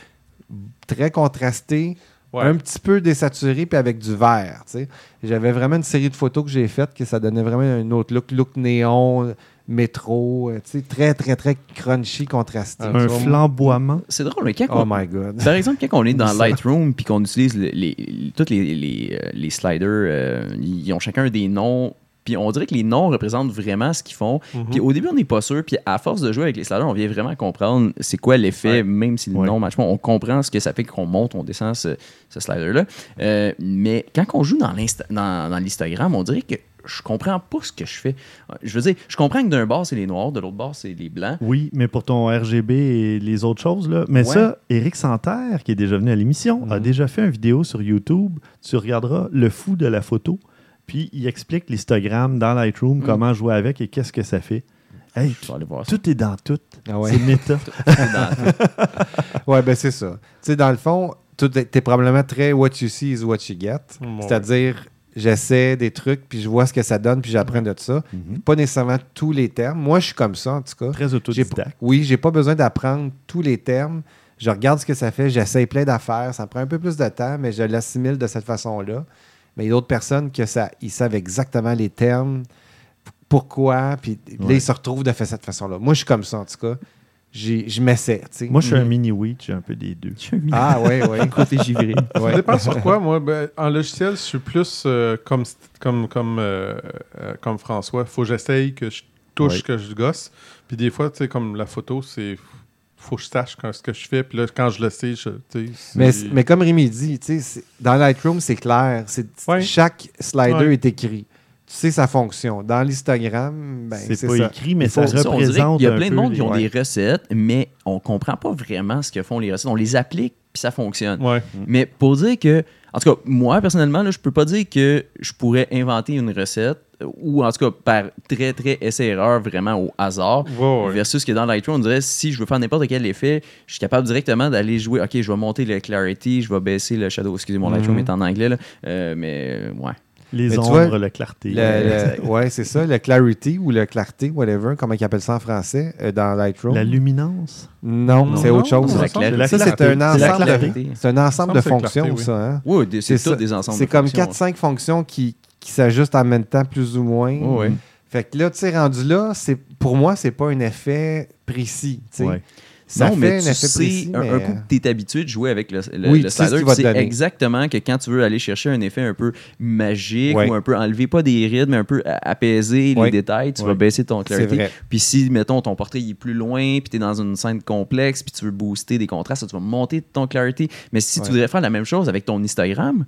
très contrasté, Ouais. un petit peu désaturé, puis avec du vert. tu sais. J'avais vraiment une série de photos que j'ai faites que ça donnait vraiment un autre look, look néon, métro, euh, tu sais, très, très, très crunchy, contrasté. Un flamboiement. C'est drôle, mais quand Oh on- my God. Par exemple, quand on est dans. Lightroom puis qu'on utilise les, les- tous les, les, euh, les sliders, euh, ils ont chacun des noms. Puis on dirait que les noms représentent vraiment ce qu'ils font. Mhm. Puis au début, on n'est pas sûr. Puis à force de jouer avec les sliders, on vient vraiment comprendre c'est quoi l'effet, Ouais. même si le Ouais. nom match pas. On comprend ce que ça fait qu'on monte, on descend ce, ce slider-là. Euh, mais quand on joue dans l'insta- dans, dans l'Instagram, on dirait que je comprends pas ce que je fais. Euh, Je veux dire, je comprends que d'un bord, c'est les noirs, de l'autre bord, c'est les blancs. Oui, mais pour ton RGB et les autres choses, là. Mais Ouais. ça, Eric Santerre, qui est déjà venu à l'émission, a Mhm. déjà fait une vidéo sur YouTube. Tu regarderas le fou de la photo. Puis il explique l'histogramme dans Lightroom, Mhm. comment jouer avec et qu'est-ce que ça fait. Hey, Je vais aller voir ça. tout est dans tout. Ah ouais. C'est méta. Ouais, ben c'est ça. Tu sais, dans le fond, tu es probablement très what you see is what you get. C'est-à-dire, j'essaie des trucs, puis je vois ce que ça donne, puis j'apprends de ça. Mhm. Pas nécessairement tous les termes. Moi, je suis comme ça, en tout cas. Très J'ai- autodidacte. oui, j'ai pas besoin d'apprendre tous les termes. Je regarde ce que ça fait, j'essaie plein d'affaires. Ça me prend un peu plus de temps, mais je l'assimile de cette façon-là. Mais il y a d'autres personnes que ça, ils savent exactement les termes, pourquoi, puis là, ils se retrouvent de cette façon-là. Moi, je suis comme ça, en tout cas. J'ai- Je m'essaie, tu sais. Moi, je suis un Mhm. mini-wheat, j'ai un peu des deux. Ah, oui, oui. Côté givré. Ça dépend sur quoi, moi. Ben, en logiciel, je suis plus euh, comme, comme, comme, euh, euh, comme François. faut que j'essaye, que je touche, Ouais. que je gosse. Puis des fois, tu sais, comme la photo, c'est faut que je sache quand- ce que je fais. Puis là, quand je le sais, je, Mais, mais comme Rémi dit, tu sais, c'est- dans Lightroom, c'est clair. C'est, Ouais. Chaque slider Ouais. est écrit. Tu sais sa fonction. Dans l'Instagram, ben, c'est c'est pas ça. écrit, mais Il ça représente. qu'il y a plein de monde les- qui ont ouais. des recettes, mais on comprend pas vraiment ce que font les recettes. On les applique, puis ça fonctionne. Ouais. Mais pour dire que, en tout cas, moi, personnellement, là, je peux pas dire que je pourrais inventer une recette, ou en tout cas par très, très essai-erreur, vraiment au hasard. Ouais, ouais. Versus que dans Lightroom, on dirait si je veux faire n'importe quel effet, je suis capable directement d'aller jouer. Ok, je vais monter le clarity, je vais baisser le shadow. Excusez-moi, Mhm. Lightroom est en anglais, là. Euh, mais euh, ouais. Les Mais ombres, vois, la clarté. Le- le- ouais, c'est ça. Le clarity ou le clarté, whatever, comment ils appellent ça en français, euh, dans Lightroom. La luminance? Non, Non. c'est autre chose. c'est la Ça, clarté. c'est un la ensemble de, un ensemble de fonctions, clarté, ça. Hein? Oui, c'est ça. des ensembles. C'est comme fonctions. 4-5 fonctions qui, qui s'ajustent en même temps, plus ou moins. Ouais, ouais. Fait que là, tu sais, rendu là, c'est, pour moi, c'est pas un effet précis. Ouais. Ça non, fait mais un tu effet sais, précis, un, mais- un coup que tu es habitué de jouer avec le, le, Oui, le slider, tu sais exactement que quand tu veux aller chercher un effet un peu magique Ouais. ou un peu enlever pas des rides, mais un peu apaiser Ouais. les détails, tu vas baisser ton vrai. Puis si, mettons, ton portrait il est plus loin, puis tu es dans une scène complexe, puis tu veux booster des contrastes, tu vas monter ton clarity. Mais si tu voudrais faire la même chose avec ton Instagram,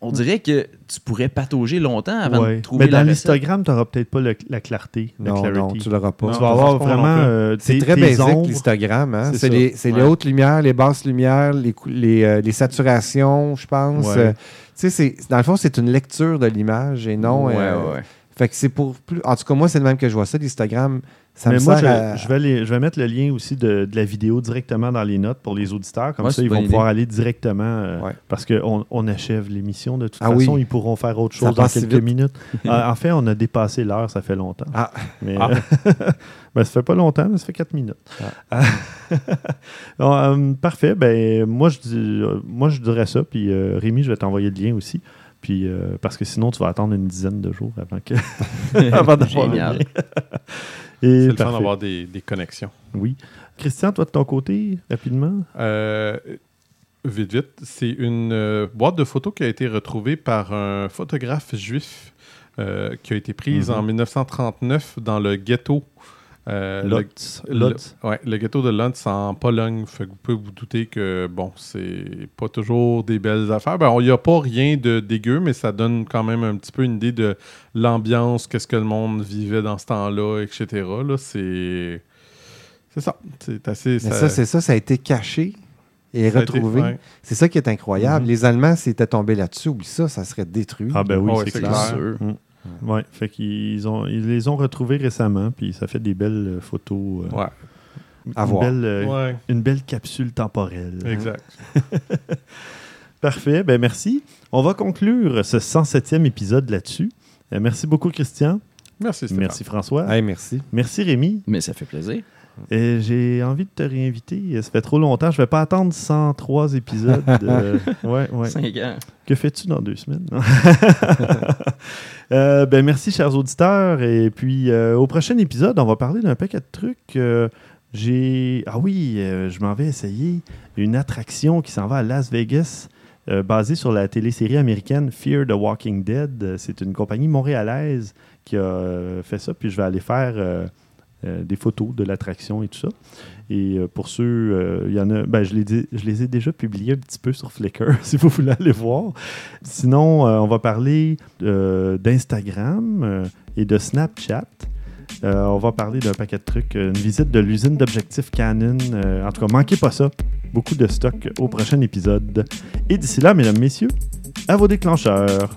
on dirait que tu pourrais patauger longtemps avant Ouais. de trouver Mais dans l'histogramme, tu n'auras peut-être pas le- la clarté, la Non, clarity. non, tu l'auras pas. tu vas avoir vraiment euh, C'est très basique, l'histogramme. Hein? C'est les, hautes lumières, les basses lumières, les, euh, les saturations, je pense. Ouais. Euh, tu sais, c'est- dans le fond, c'est une lecture de l'image et non. ouais, euh, ouais. Fait que c'est pour plus. En tout cas, moi, c'est le même que je vois ça. L'Instagram, Ça Mais me moi, sert je, à- je vais les- je vais mettre le lien aussi de, de la vidéo directement dans les notes pour les auditeurs. Comme Ouais, ça, ils vont pouvoir aller directement. euh, Ouais. Parce qu'on on achève l'émission. De toute Ah façon, oui. ils pourront faire autre Ça chose dans quelques vite. minutes. Ah, en fait, on a dépassé l'heure, ça fait longtemps. Ah. Mais, Ah. euh, ben, ça fait pas longtemps, mais ça fait 4 minutes. Bon, euh, parfait. Ben, moi, je, dis- euh, moi, je dirais ça. Puis euh, Rémi, je vais t'envoyer le lien aussi. Puis, euh, parce que sinon, tu vas attendre une dizaine de jours avant, que, avant d'avoir le Génial. C'est le fun d'avoir des, des connexions. Oui. Christian, toi de ton côté, rapidement? Euh, vite, vite, c'est une euh, boîte de photos qui a été retrouvée par un photographe juif euh, qui a été prise Mhm. en 1939 dans le ghetto. Euh, le- Lotz. le, Lotz. ouais, le ghetto de Lutz en Pologne. Fait que vous pouvez vous douter que, bon, c'est pas toujours des belles affaires. Ben, il n'y a pas rien de dégueu, mais ça donne quand même un petit peu une idée de l'ambiance, qu'est-ce que le monde vivait dans ce temps-là, etc. Là, c'est... C'est ça. C'est assez... Mais ça, c'est ça, ça a été caché et ça retrouvé. ouais. C'est ça qui est incroyable. Mhm. Les Allemands s'étaient tombés là-dessus. Oublie ça, ça serait détruit. Ah ben oui, Ouais, c'est clair. clair. sûr. Mm. Ouais, fait qu'ils ont, ils les ont retrouvés récemment, puis ça fait des belles euh, photos. euh, Ouais, À une, voir. Belle, euh, ouais, une belle capsule temporelle. exact. Parfait, ben merci. On va conclure ce 107e épisode là-dessus. Euh, merci beaucoup, Christian. Merci, Stéphane. Merci, François. Hey, merci. Merci, Rémi. Mais ça fait plaisir. Et J'ai envie de te réinviter. Ça fait trop longtemps. Je vais pas attendre 103 épisodes. euh, ouais, ouais. Cinq ans. Que fais-tu dans deux semaines? Euh, ben, merci, chers auditeurs. Et puis, euh, au prochain épisode, on va parler d'un paquet de trucs. J'ai. Ah oui, je m'en vais essayer une attraction qui s'en va à Las Vegas, euh, basée sur la télésérie américaine Fear the Walking Dead. C'est une compagnie montréalaise qui a euh, fait ça. Puis, je vais aller faire. euh, euh, des photos de l'attraction et tout ça. Et euh, pour ceux, euh, y en a, ben, je, les je les ai déjà publiés un petit peu sur Flickr, si vous voulez aller voir. Sinon, on va parler d'Instagram et de Snapchat. On va parler d'un paquet de trucs, une visite de l'usine d'objectifs Canon. En tout cas, manquez pas ça. Beaucoup de stock au prochain épisode. Et d'ici là, mesdames, messieurs, à vos déclencheurs.